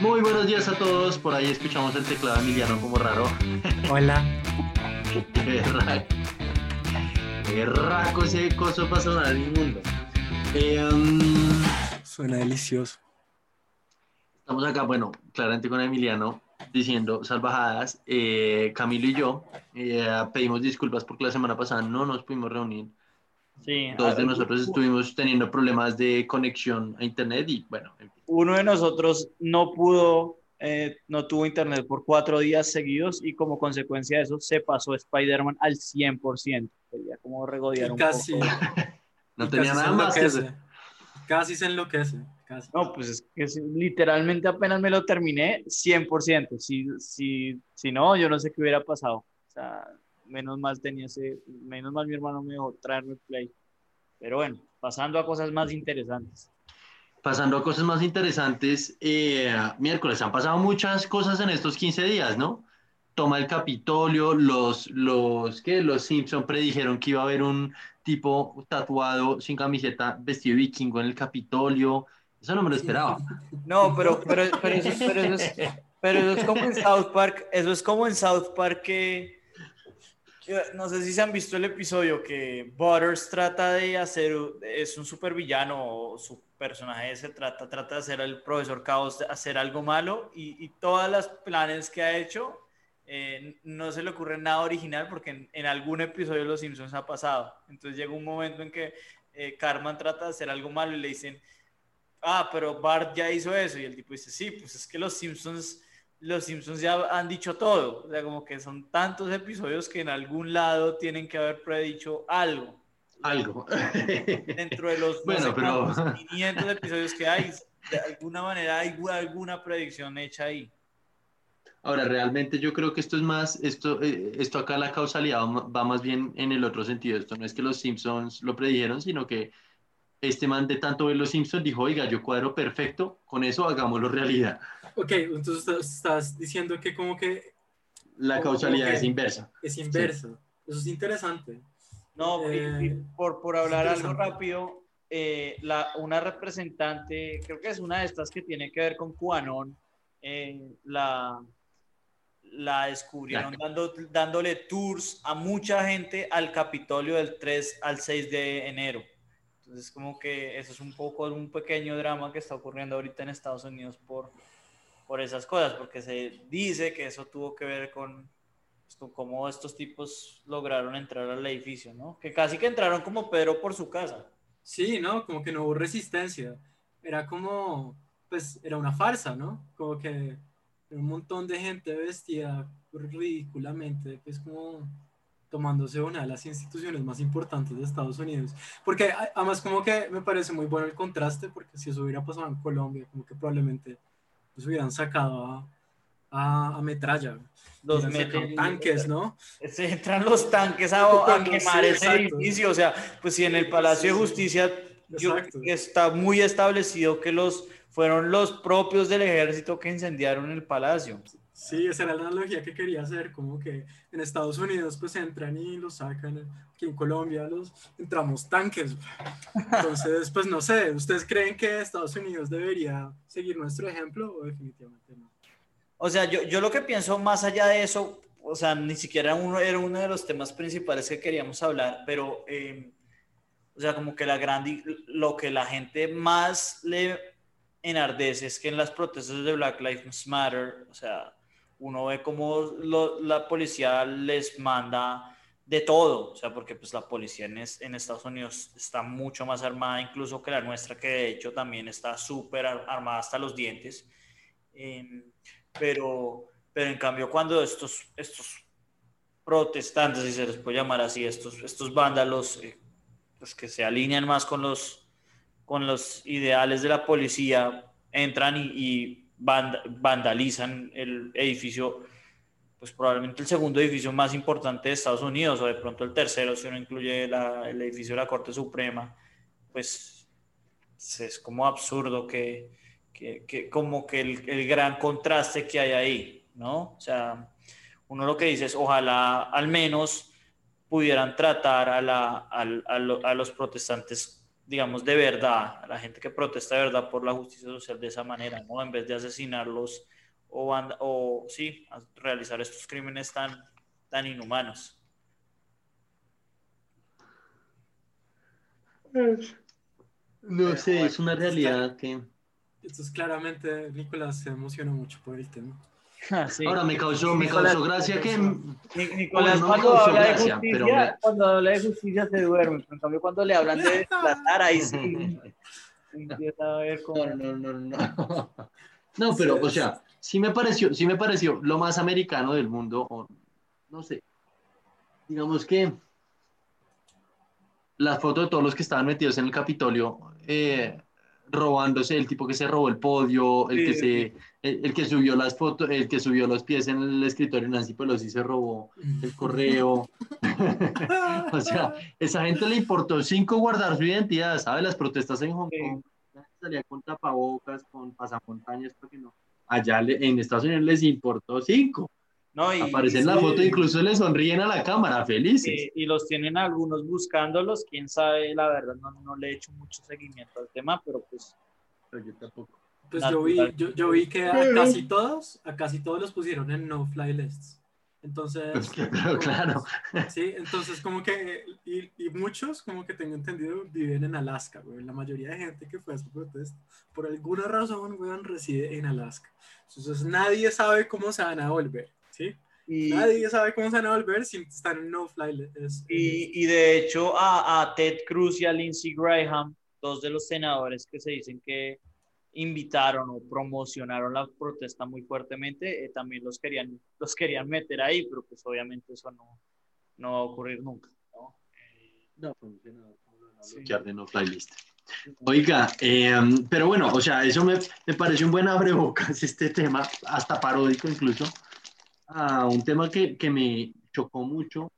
Muy buenos días a todos. Por ahí escuchamos el teclado Emiliano como raro. Hola. Qué raco. Qué raco ese coso para sonar inmundo. Eh, um, Suena delicioso. estamos acá, bueno, claramente con Emiliano diciendo salvajadas. Eh, Camilo y yo eh, pedimos disculpas porque la semana pasada no nos pudimos reunir. Sí, Dos de nosotros estuvimos teniendo problemas de conexión a internet y bueno, en fin. Uno de nosotros no pudo, eh, no tuvo internet por cuatro días seguidos y como consecuencia de eso se pasó Spider-Man al 100%. Quería como regodear un casi, poco. no y tenía casi nada más que enloquece. hacer. Casi se enloquece. Casi. No, pues es que si- literalmente apenas me lo terminé, 100%. Si, si, si no, yo no sé qué hubiera pasado. O sea, menos mal tenía ese, menos mal mi hermano me dejó traerme el play. Pero bueno, pasando a cosas más interesantes. Pasando a cosas más interesantes, eh, miércoles han pasado muchas cosas en estos 15 días, ¿no? Toma el Capitolio, los, los, ¿qué? Los Simpson predijeron que iba a haber un tipo tatuado sin camiseta, vestido vikingo en el Capitolio. Eso no me lo esperaba. No, pero, pero, pero, eso, pero eso es, pero eso es como en South Park, eso es como en South Park que, que no sé si se han visto el episodio que Butters trata de hacer, es un supervillano, o su personaje se trata, trata de hacer al profesor Caos hacer algo malo y, y todas las planes que ha hecho eh, no se le ocurre nada original porque en, algún episodio de Los Simpsons ha pasado. Entonces llega un momento en que eh, Cartman trata de hacer algo malo y le dicen, ah, pero Bart ya hizo eso. Y el tipo dice, sí, pues es que los Simpsons, los Simpsons ya han dicho todo. O sea, como que son tantos episodios que en algún lado tienen que haber predicho algo. Algo. Dentro de los no Bueno, sé pero- cuántos, 500 episodios que hay, de alguna manera hay alguna predicción hecha ahí. Ahora, realmente yo creo que esto es más, esto, eh, esto acá la causalidad va va más bien en el otro sentido. Esto no es que los Simpsons lo predijeron, sino que este man de tanto ver los Simpsons dijo, oiga, yo cuadro perfecto, con eso hagámoslo realidad. Ok, entonces estás- diciendo que como que La Como causalidad que- es inversa. es inverso. Eso es interesante. No, Eh, por, por hablar algo rápido, eh, la, una representante, creo que es una de estas que tiene que ver con QAnon, eh, la, la descubrieron dando, dándole tours a mucha gente al Capitolio del 3 al 6 de enero. Entonces, como que eso es un poco un pequeño drama que está ocurriendo ahorita en Estados Unidos por, por esas cosas, porque se dice que eso tuvo que ver con, con cómo estos tipos lograron entrar al edificio, ¿no? Que casi que entraron como Pedro por su casa. Sí, ¿no? Como que no hubo resistencia. Era como, pues, era una farsa, ¿no? Como que un montón de gente vestida ridículamente, pues como tomándose una de las instituciones más importantes de Estados Unidos. Porque además como que me parece muy bueno el contraste, porque si eso hubiera pasado en Colombia, como que probablemente los hubieran sacado a, a, a metralla. Los meten- tanques, ¿no? Se entran los tanques a, quemar sí, ese edificio. O sea, pues si en el Palacio de Sí. Justicia yo está muy establecido que los fueron los propios del ejército que incendiaron el palacio. Sí, esa era la analogía que quería hacer, como que en Estados Unidos pues entran y los sacan, aquí en Colombia los entramos tanques. Entonces, pues no sé, ¿ustedes creen que Estados Unidos debería seguir nuestro ejemplo o definitivamente no? O sea, yo, yo lo que pienso más allá de eso, o sea, ni siquiera uno, era uno de los temas principales que queríamos hablar, pero, eh, o sea, como que la gran, di- lo que la gente más le enardece es que en las protestas de Black Lives Matter, o sea, uno ve como lo- la policía les manda de todo, o sea, porque pues la policía en, en Estados Unidos está mucho más armada incluso que la nuestra, que de hecho también está súper ar- armada hasta los dientes. Em, pero, pero en cambio cuando estos, estos protestantes, si se les puede llamar así, estos, estos vándalos, eh, pues que se alinean más con los, con los ideales de la policía, entran y, y vand- vandalizan el edificio, pues probablemente el segundo edificio más importante de Estados Unidos, o de pronto el tercero, si uno incluye la- el edificio de la Corte Suprema, pues es como absurdo que, que, que como que el, el gran contraste que hay ahí, ¿no? O sea, uno lo que dice es, ojalá al menos pudieran tratar a, la, al- a lo- a los protestantes digamos, de verdad, a la gente que protesta de verdad por la justicia social de esa manera, ¿no? En vez de asesinarlos o, o sí, realizar estos crímenes tan, tan inhumanos. No sé, es una realidad que... Esto es claramente, Nicolás se emociona mucho por el tema. Ah, Ahora me causó, me causó gracia que... Nicolás cuando, habla de justicia, cuando habla de justicia se duerme, en cambio cuando le hablan de desplatar ahí sí empieza a ver cómo... No, no, no, no. No, pero, o sea, sí me pareció, sí me pareció lo más americano del mundo, o, no sé, digamos que la foto de todos los que estaban metidos en el Capitolio, eh, robándose, el tipo que se robó el podio, el que se, el, que subió las fotos, el que subió los pies en el escritorio Nancy Pelosi se robó el correo. o sea, esa gente le importó cinco guardar su identidad, ¿sabes? Las protestas en Hong Kong salía con tapabocas, con pasamontañas, porque no. Allá en Estados Unidos les importó cinco. No, y, Aparecen en la foto, incluso le sonríen a la cámara, felices. Y, los tienen algunos buscándolos, quién sabe, la verdad, no, no le he hecho mucho seguimiento al tema, pero pues. yo tampoco. Pues yo vi, yo, yo vi que a casi todos, a casi todos los pusieron en no fly lists. Entonces. Pues claro, claro. Sí, entonces como que. Y, y, muchos, como que tengo entendido, viven en Alaska, güey. La mayoría de gente que fue a su protesta, por alguna razón, güey, reside en Alaska. Entonces nadie sabe cómo se van a volver. ¿Sí? Y, Nadie sabe cómo se van a volver si están en no fly. y, y, de hecho a, a, Ted Cruz y a Lindsey Graham, dos de los senadores que se dicen que invitaron o promocionaron la protesta muy fuertemente, eh, también los querían, los querían meter ahí, pero pues obviamente eso no, no va a ocurrir nunca. ¿no? no, de no fly list. Oiga, eh, pero bueno, o sea, eso me, me parece un buen abrebocas este tema, hasta paródico incluso, a un tema que, que me chocó mucho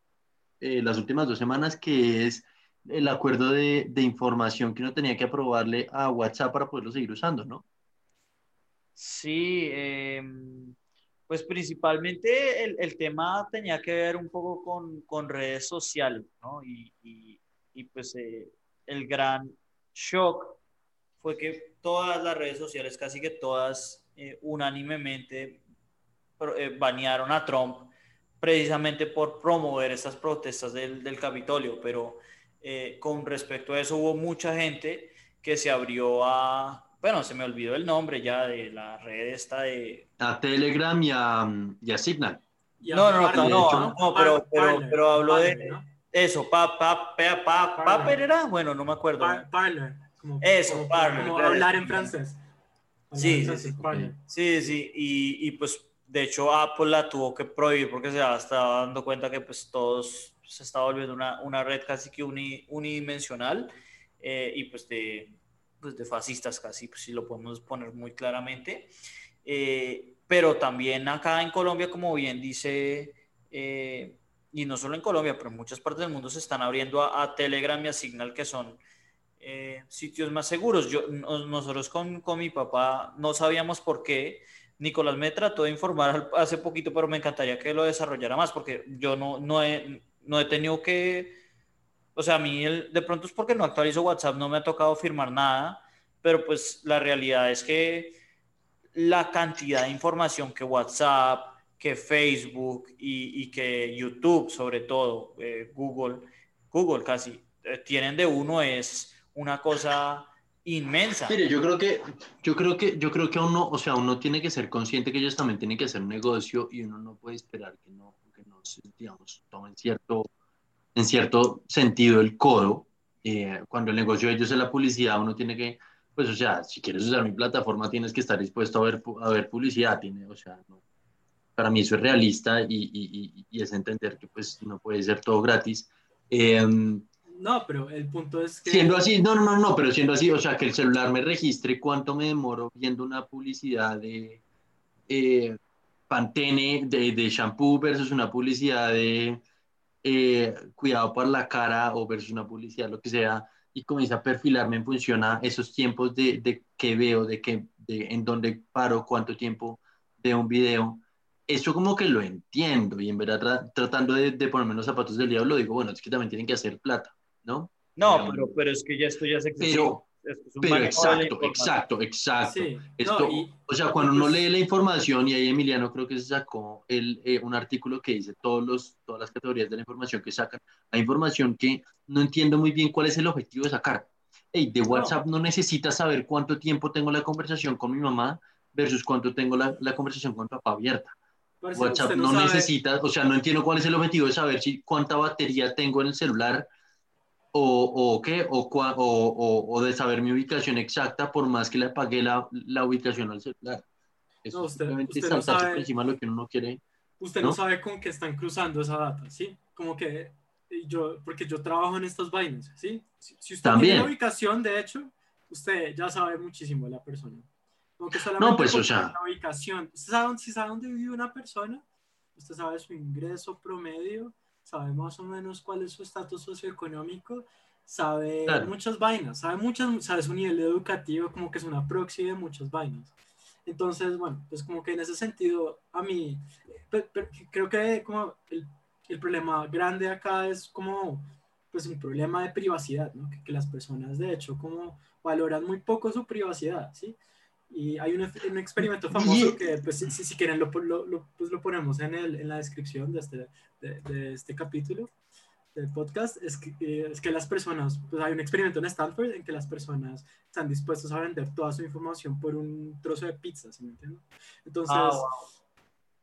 eh, las últimas dos semanas, que es el acuerdo de, de, información que uno tenía que aprobarle a WhatsApp para poderlo seguir usando, ¿no? Sí, eh, pues principalmente el, el, tema tenía que ver un poco con, con redes sociales, ¿no? Y, y, pues eh, el gran shock fue que todas las redes sociales, casi que todas eh, unánimemente banearon a Trump precisamente por promover estas protestas del, del Capitolio, pero eh, con respecto a eso hubo mucha gente que se abrió a, bueno, se me olvidó el nombre ya de la red esta de... A Telegram y a, y a Signal. no, no, no, no, no, pero, pero, pero hablo de eso, pa, pa, pa, pa, Paper era, bueno, no me acuerdo. Parler. Eso, Parler. Como hablar en francés. Sí, sí, sí, sí, sí, y, y pues de hecho, Apple la tuvo que prohibir porque se estaba dando cuenta que pues todos se estaba volviendo una, una red casi que unidimensional eh, y pues de, pues de fascistas casi, pues si lo podemos poner muy claramente. Eh, pero también acá en Colombia, como bien dice, eh, y no solo en Colombia, pero en muchas partes del mundo se están abriendo a, a Telegram y a Signal, que son sitios más seguros. Yo, nosotros con, con mi papá no sabíamos por qué Nicolás me trató de informar hace poquito, pero me encantaría que lo desarrollara más, porque yo no, no, he, no he tenido que, o sea, a mí el, de pronto es porque no actualizo WhatsApp, no me ha tocado firmar nada, pero pues la realidad es que la cantidad de información que WhatsApp, que Facebook y, que YouTube, sobre todo, eh, Google, Google casi, eh, tienen de uno es una cosa inmensa. Mire, yo creo que, yo creo que, yo creo que uno, o sea, uno tiene que ser consciente que ellos también tienen que hacer negocio y uno no puede esperar que no, que no digamos, tomen cierto, en cierto sentido el codo. Eh, cuando el negocio de ellos es la publicidad, uno tiene que, pues, o sea, si quieres usar mi plataforma, tienes que estar dispuesto a ver, a ver publicidad, tiene, o sea, para mí eso es realista y, y, y, es entender que, pues, no puede ser todo gratis. Eh, no, pero el punto es que... Siendo así, no, no, no, pero siendo así, o sea, que el celular me registre cuánto me demoro viendo una publicidad de eh, Pantene, de, de, shampoo versus una publicidad de eh, cuidado para la cara o versus una publicidad, lo que sea, y comienza a perfilarme en función a esos tiempos de, de que veo, de, que, de en dónde paro, cuánto tiempo de un video. Eso como que lo entiendo y en verdad tratando de, de ponerme los zapatos del diablo digo, bueno, es que también tienen que hacer plata. ¿No? No, pero, pero es que ya esto ya es. Pero, Esto es pero la exacto, exacto, exacto. Sí, Esto, no, y- o sea, cuando uno lee la información, y ahí Emiliano creo que se sacó el, eh, un artículo que dice todos los, todas las categorías de la información que sacan, hay información que no entiendo muy bien cuál es el objetivo de sacar. Hey, de WhatsApp no, necesitas saber cuánto tiempo tengo la conversación con mi mamá versus cuánto tengo la, la conversación con papá abierta. parce, WhatsApp no, sabe- necesita, o sea, no entiendo cuál es el objetivo de saber si cuánta batería tengo en el celular o, o qué, o, cua- o, o- o de saber mi ubicación exacta por más que le apague la, la ubicación al celular. Eso No, usted- simplemente usted no saltarse sabe- por encima lo que uno no quiere. usted no, ¿no? sabe con qué están cruzando esa data, ¿sí? Como que yo, porque yo trabajo en estas vainas, ¿sí? Si, si usted También. tiene la ubicación, de hecho, usted ya sabe muchísimo de la persona. Que solamente pues, o sea- la ubicación. ¿Usted sabe, si sabe dónde vive una persona, usted sabe su ingreso promedio, sabe más o menos cuál es su estatus socioeconómico, sabe Claro. muchas vainas, sabe muchas, sabe su nivel educativo, como que es una proxy de muchas vainas. Entonces, bueno, pues como que en ese sentido, a mí, pe- pe- creo que como el, el problema grande acá es como, pues un problema de privacidad, ¿no? Que, que las personas, de hecho, como valoran muy poco su privacidad, ¿sí? Y hay un, un experimento famoso Y- que, pues, si, si- si quieren, lo, lo, lo- pues, lo ponemos en, el, en la descripción de este, de, de este capítulo del podcast, es que, eh, es que las personas, pues hay un experimento en Stanford en que las personas están dispuestos a vender toda su información por un trozo de pizza, ¿sí me entienden? Entonces, Ah, wow.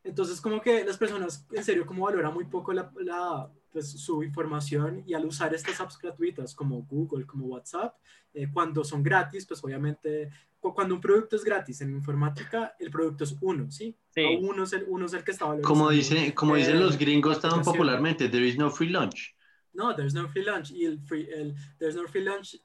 entonces como que las personas en serio como valoran muy poco la, la, pues, su información y al usar estas apps gratuitas como Google, como WhatsApp, eh, cuando son gratis, pues obviamente cu- cuando un producto es gratis en informática, el producto es uno, ¿sí? Sí. O uno es el, uno es el que está valorizando. Como, dice, como dicen eh, los gringos tan popularmente, there is no free lunch. No, there's no free lunch. Y el, free, el there's no free lunch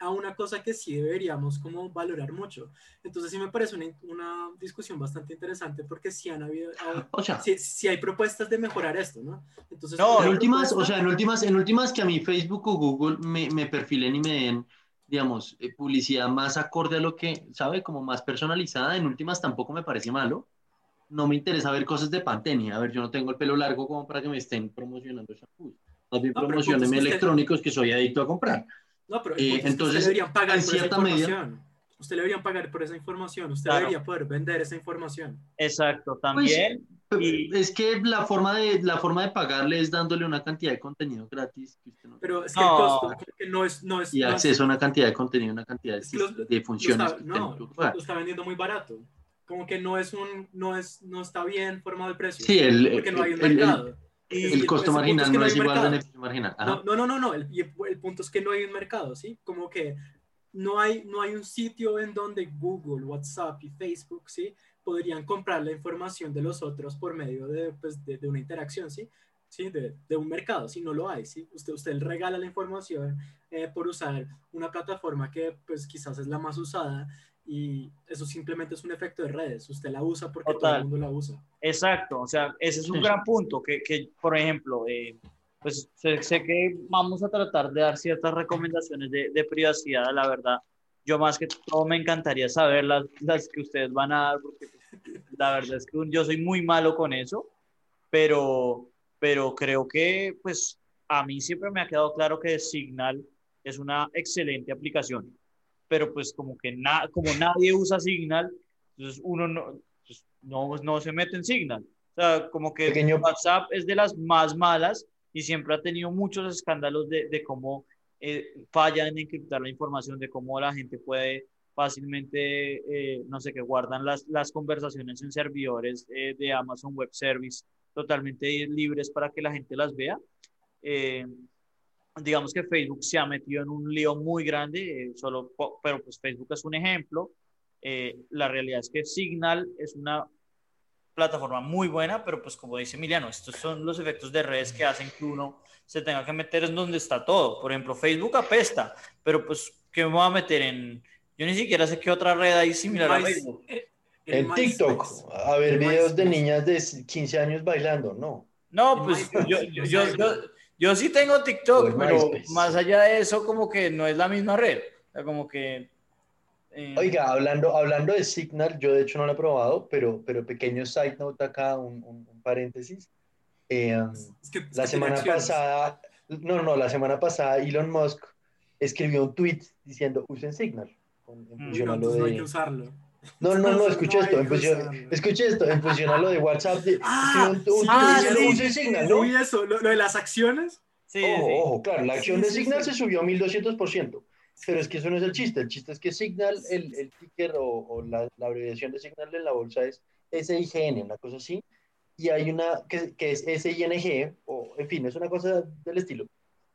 a una cosa que sí deberíamos como valorar mucho. Entonces sí me parece una, una discusión bastante interesante porque sí han habido, ah, O sea, sí, sí hay propuestas de mejorar esto, ¿no? Entonces, No, en últimas, o sea, en últimas, en últimas que a mí Facebook o Google me, me perfilen y me den, digamos, eh, publicidad más acorde a lo que, ¿sabe? Como más personalizada, en últimas tampoco me parece malo. No me interesa ver cosas de Pantene. A ver, yo no tengo el pelo largo como para que me estén promocionando shampoos. Más bien No, promocionenme electrónicos que soy adicto a comprar. No, pero Eh, punto es que entonces, usted le deberían pagar en por esa cierta medida- información. Usted le deberían pagar por esa información. Usted Claro. debería poder vender esa información. Exacto, Pues, también. y- Es que la forma de, la forma de pagarle es dándole una cantidad de contenido gratis que usted no- Pero es que No. el costo no es... No es y no es- acceso a una cantidad de contenido, una cantidad de, Es que lo- de lo funciones. está- que usted no, lo, lo está vendiendo muy barato. Como que no es un... No, es, no está bien formado el precio. Sí, el, porque no hay un el- el- el costo punto marginal que no es igual al beneficio marginal. Ajá. No, no, no, no. El, el, punto es que no hay un mercado, ¿sí? Como que no hay, no hay un sitio en donde Google, WhatsApp y Facebook, ¿sí? Podrían comprar la información de los otros por medio de, pues, de, de una interacción, ¿sí? ¿Sí? De, de un mercado, ¿sí? No lo hay, ¿sí? Usted, usted regala la información eh, por usar una plataforma que, pues, quizás es la más usada y eso simplemente es un efecto de redes. Usted la usa porque todo Total. el mundo la usa. Exacto, o sea, ese es un Sí. gran punto, que, que, por ejemplo, eh, pues sé, sé que vamos a tratar de dar ciertas recomendaciones de, de privacidad, la verdad. Yo más que todo me encantaría saber las, las que ustedes van a dar, porque pues, la verdad es que yo soy muy malo con eso, pero, pero creo que pues a mí siempre me ha quedado claro que Signal es una excelente aplicación, pero pues como que na, como nadie usa Signal, entonces uno no, pues, no, no se mete en Signal. O sea, como que Pequeño- WhatsApp es de las más malas y siempre ha tenido muchos escándalos de, de cómo eh, falla en encriptar la información, de cómo la gente puede fácilmente, eh, no sé, que guardan las, las conversaciones en servidores eh, de Amazon Web Service totalmente libres para que la gente las vea. Digamos que Facebook se ha metido en un lío muy grande, eh, solo, pero pues Facebook es un ejemplo. Eh, la realidad es que Signal es una plataforma muy buena, pero pues como dice Emiliano, estos son los efectos de redes que hacen que uno se tenga que meter en donde está todo. Por ejemplo, Facebook apesta, pero pues, ¿qué me voy a meter en...? Yo ni siquiera sé qué otra red hay similar a Facebook. eh, En. TikTok, a ver videos de niñas de 15 años bailando, no. No, pues yo, yo, yo, yo- yo sí tengo TikTok, en pero MySpace. más allá de eso, como que no es la misma red. O sea, como que... eh, Oiga, hablando, hablando de Signal, yo de hecho no lo he probado, pero, pero pequeño side note acá, un, un- un paréntesis. Eh, Es que- es que la semana pasada, no, no, la semana pasada Elon Musk escribió un tweet diciendo usen Signal. con- en Mm, no, entonces no hay de- que usarlo. No, no, no, hay esto, escucha esto, en función a lo de WhatsApp, de- Ah, un, un ah, diciendo sí, Signal, ¿no? Eso, lo, lo de las acciones. Sí, Ojo, sí. ojo, claro, la acción Sí, de Signal sí. se subió 1200%, pero es que eso no es el chiste, el chiste es que Signal, el, el ticker o, o la, la abreviación de Signal en la bolsa es SIGN, una cosa así, y hay una que, que es SING, o en fin, es una cosa del estilo,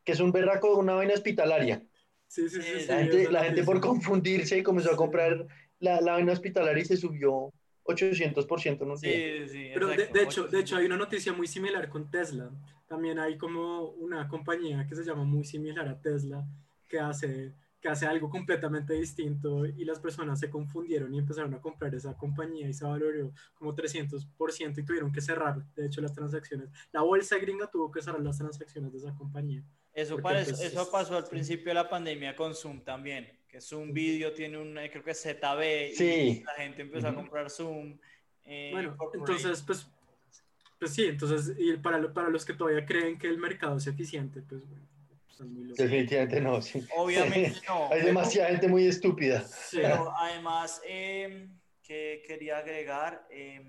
que es un berraco, una vaina hospitalaria. Sí, sí, sí. Sí, sí, La gente, la gente por confundirse comenzó a Sí. comprar la, la vaina hospitalaria y se subió 800% en un día. Sí, sí, Pero de, exacto. de hecho, de hecho hay una noticia muy similar con Tesla. También hay como una compañía que se llama muy similar a Tesla que hace, que hace algo completamente distinto y las personas se confundieron y empezaron a comprar esa compañía y se valoró como 300% y tuvieron que cerrar, de hecho, las transacciones. La bolsa gringa tuvo que cerrar las transacciones de esa compañía. Eso, parece- pues, eso es- pasó al sí. principio de la pandemia con Zoom también, que Zoom Video tiene un, creo que es ZB, y Sí. la gente empezó a Ujú. comprar Zoom. eh, Bueno, entonces, pues, pues sí, entonces, y para, lo- para los que todavía creen que el mercado es eficiente, pues bueno, están muy locos. Definitivamente no, sí. Obviamente no. Hay pero- demasiada gente muy estúpida. Sí. Pero además, eh, que quería agregar, eh,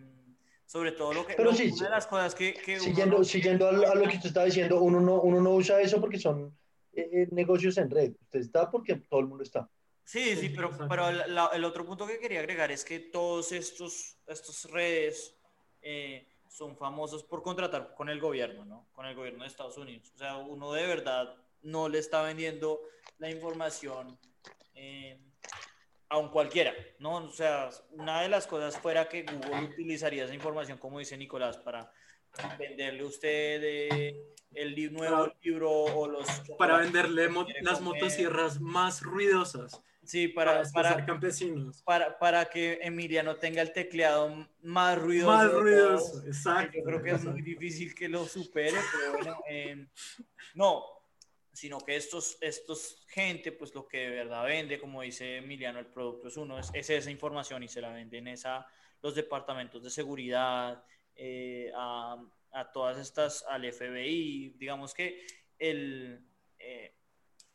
sobre todo lo que... Pero lo- sí, una de las cosas que... que uno Siguiendo, no siguiendo a, lo- a lo que usted estaba diciendo, uno no, uno no usa eso porque son eh, negocios en red. Usted está porque todo el mundo está. Sí, sí, Sí, pero, pero el, la- el otro punto que quería agregar es que todos estos, estos redes eh, son famosos por contratar con el gobierno, ¿no? Con el gobierno de Estados Unidos. O sea, uno de verdad no le está vendiendo la información eh, a un cualquiera, ¿no? O sea, una de las cosas fuera que Google utilizaría esa información, como dice Nicolás, para venderle usted eh, el li- nuevo Para- libro o los... Para venderle mo- las comer. motosierras más ruidosas Sí, para, para, para, campesinos. para, para que Emiliano tenga el teclado más ruidoso. Más ruidoso, todos. exacto. Yo creo que es muy difícil que lo supere, pero bueno, eh, no, sino que estos, estos gente, pues lo que de verdad vende, como dice Emiliano, el producto es uno, es, es esa información y se la venden esa, los departamentos de seguridad, eh, a, a todas estas, al FBI, digamos que el... eh,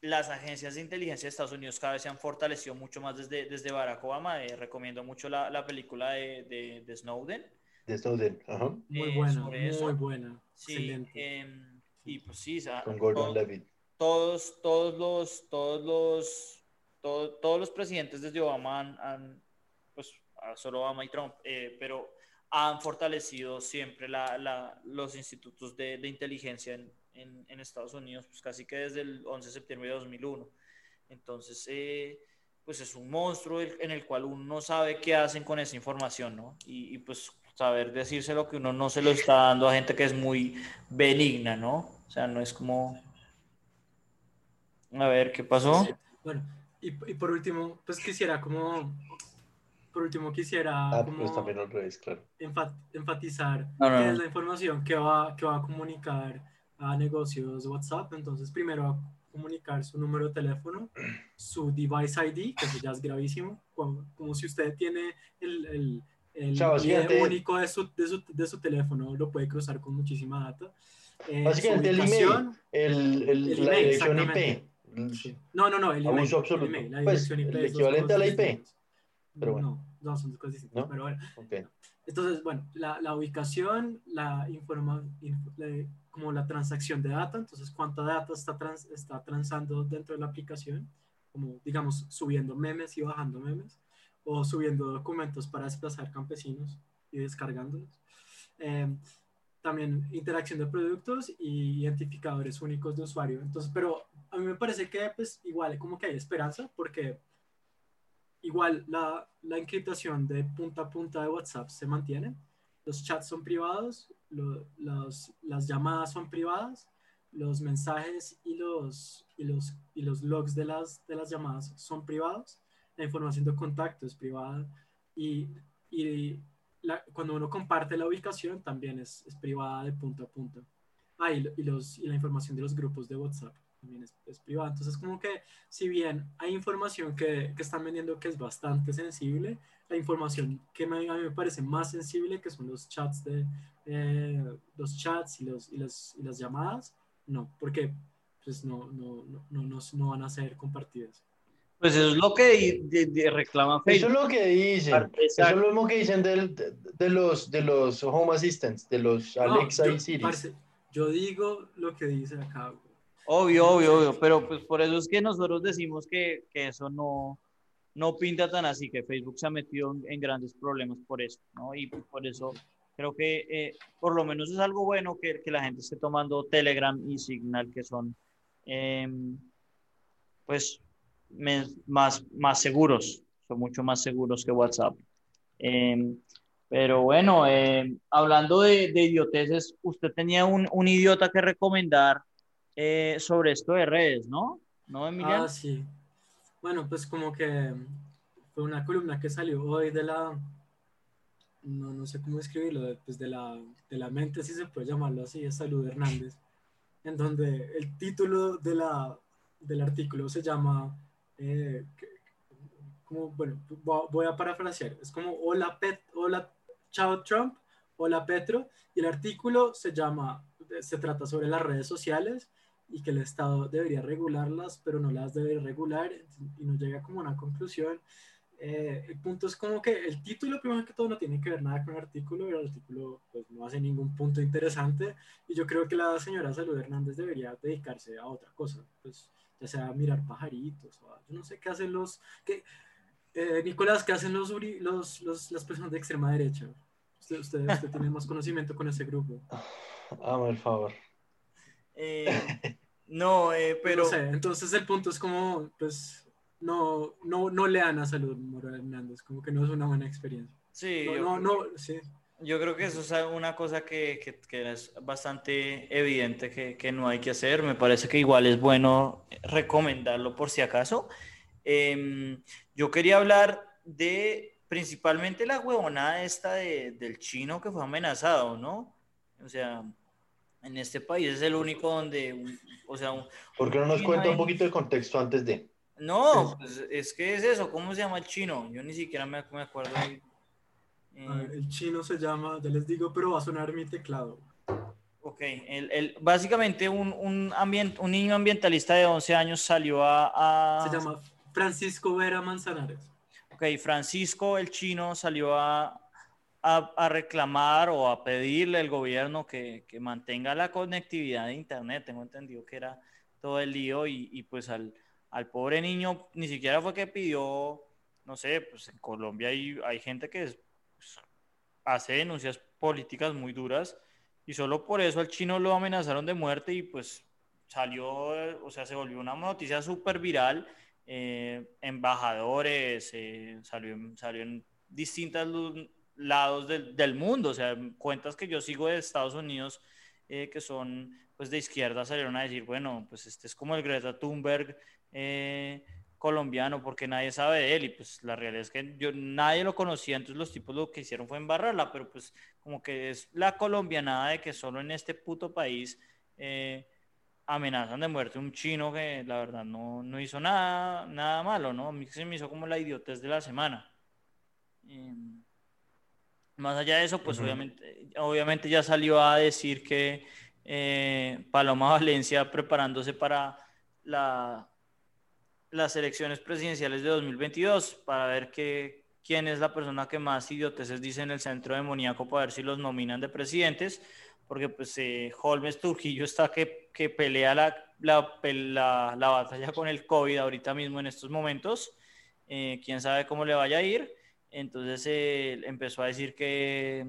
las agencias de inteligencia de Estados Unidos cada vez se han fortalecido mucho más desde, desde Barack Obama. Eh, recomiendo mucho la, la película de, de, de Snowden. De Snowden, ajá, Muy eh, buena, muy eso. buena. Sí, Excelente. em, y pues sí, o sea, con Gordon Levitt. todos, todos los, todos los, todo- todos los presidentes desde Obama han, han, pues solo Obama y Trump, eh, pero han fortalecido siempre la, la- los institutos de, de inteligencia en, en- en Estados Unidos, pues casi que desde el 11 de septiembre de 2001. Entonces, eh, pues es un monstruo en el cual uno no sabe qué hacen con esa información, ¿no? Y, y, pues saber decírselo que uno no se lo está dando a gente que es muy benigna, ¿no? O sea, no es como... A ver, ¿qué pasó? Sí. Bueno, y, y por último, pues quisiera como, por último quisiera Ah, como pues también al revés, claro. enfa- enfatizar No, no, qué no. es la información que va, que va a comunicar a negocios WhatsApp. Entonces, primero va a comunicar su número de teléfono, su device ID, que eso ya es gravísimo, como, como si usted tiene el, el, el O sea, ID básicamente- único de su, de, su, de su teléfono, lo puede cruzar con muchísima data. Eh, Básicamente el email, el, el- El la email, dirección. IP. Sí. No, no, no, el email. Abuso el absoluto. email, la Pues, IP el equivalente a la IP. Pero bueno. No, no, son dos cosas distintas. ¿No? Pero bueno. Ok. Entonces, bueno, la, la ubicación, la informa, inf- la- como la transacción de data, entonces cuánta data está, trans, está transando dentro de la aplicación, como digamos subiendo memes y bajando memes, o subiendo documentos para desplazar campesinos y descargándolos. Eh, también interacción de productos y identificadores únicos de usuario. Entonces, pero a mí me parece que pues igual como que hay esperanza porque igual la, la encriptación de punta a punta de WhatsApp se mantiene. Los chats son privados, lo- los- las llamadas son privadas, los mensajes y los, y los, y los logs de las, de las llamadas son privados, la información de contacto es privada y, y la- cuando uno comparte la ubicación también es, es privada de punta a punta. Ah, y, lo- y los, y la información de los grupos de WhatsApp también es, es privada. Entonces, como que si bien hay información que, que están vendiendo que es bastante sensible, la información que me- a mí me parece más sensible, que son los chats de eh, los chats y, los, y, las, y las llamadas, no, porque pues no, no, no, no, no, no van a ser compartidas. Pues eso es lo que de- de- reclama Eso Facebook. es lo que dicen. Exacto. Eso es lo mismo que dicen del- de, de los, de los Home Assistants, de los No, Alexa yo, y Siri. parce, yo digo lo que dice acá. Obvio, obvio, obvio, pero pues por eso es que nosotros decimos que, que eso no, no pinta tan así, que Facebook se ha metido en, grandes problemas por eso, ¿no? Y por eso creo que eh, por lo menos es algo bueno que, que la gente esté tomando Telegram y Signal, que son, em, pues, más, más seguros, son mucho más seguros que WhatsApp. Em, pero bueno, em, hablando de, de idioteces, usted tenía un, un idiota que recomendar eh, sobre esto de redes, ¿no? ¿No, Emiliano? Ah, sí. Bueno, pues como que fue una columna que salió hoy de la, no, no sé cómo escribirlo, pues de la, de la mente, si se puede llamarlo así, es Salud Hernández, en donde el título de la, del artículo se llama, eh, como, bueno, vo- voy a parafrasear, es como hola, Pet, hola, chao Trump, hola Petro, y el artículo se llama, se trata sobre las redes sociales y que el Estado debería regularlas, pero no las debe regular y no llega como a una conclusión. Eh, el punto es como que el título, primero que todo, no tiene que ver nada con el artículo, el artículo pues, no hace ningún punto interesante, y yo creo que la señora Salud Hernández debería dedicarse a otra cosa, pues ya sea a mirar pajaritos, o a- yo no sé qué hacen los... Que, eh, Nicolás, ¿qué hacen los, los, los- las personas de extrema derecha? Usted, usted, usted tiene más conocimiento con ese grupo. Hazme el favor. Eh, no, eh, pero... No sé, entonces el punto es como, pues, no, no, no lean a Salud Mora Hernández, como que no es una buena experiencia. Sí, No, yo, no, no, sí. yo creo que eso es una cosa que, que- que es bastante evidente que, que no hay que hacer. Me parece que igual es bueno recomendarlo por si acaso. Em, yo quería hablar de principalmente la huevonada esta de- del chino que fue amenazado, ¿no? O sea, en este país es el único donde, o sea, un- ¿Por qué no nos cuenta ahí- un poquito de contexto antes de? No, pues es que es eso, ¿cómo se llama el chino? Yo ni siquiera me, me acuerdo. de- eh, ver, el chino se llama, ya les digo, pero va a sonar mi teclado. ok, el, el- básicamente un, un, ambient- un niño ambientalista de 11 años salió a... a- Se llama Francisco Vera Manzanares. Ok, Francisco el chino salió a, a, reclamar o a pedirle al gobierno que, que mantenga la conectividad de Internet. Tengo entendido que era todo el lío y, y pues al, al pobre niño ni siquiera fue que pidió, no sé, pues en Colombia hay, hay gente que es- pues, hace denuncias políticas muy duras y solo por eso al chino lo amenazaron de muerte y pues salió, o sea, se volvió una noticia súper viral eh, embajadores, eh, salió, salió en distintos lu- lados del, del mundo, o sea, cuentas que yo sigo de Estados Unidos eh, que son pues de izquierda salieron a decir, bueno, pues este es como el Greta Thunberg eh, colombiano porque nadie sabe de él y pues la realidad es que yo nadie lo conocía, entonces los tipos lo que hicieron fue embarrarla, pero pues como que es la colombianada de que solo en este puto país eh, amenazan de muerte un chino que la verdad no, no hizo nada, nada malo, ¿no? A mí se me hizo como la idiotez de la semana. Más allá de eso, pues obviamente, obviamente ya salió a decir que eh, Paloma Valencia preparándose para la, las elecciones presidenciales de 2022 para ver que, quién es la persona que más idioteces dice en el centro demoníaco para ver si los nominan de presidentes, porque pues eh, Holmes Trujillo está que, que pelea la, la, la, la batalla con el COVID ahorita mismo en estos momentos, eh, quién sabe cómo le vaya a ir, entonces eh, empezó a decir que,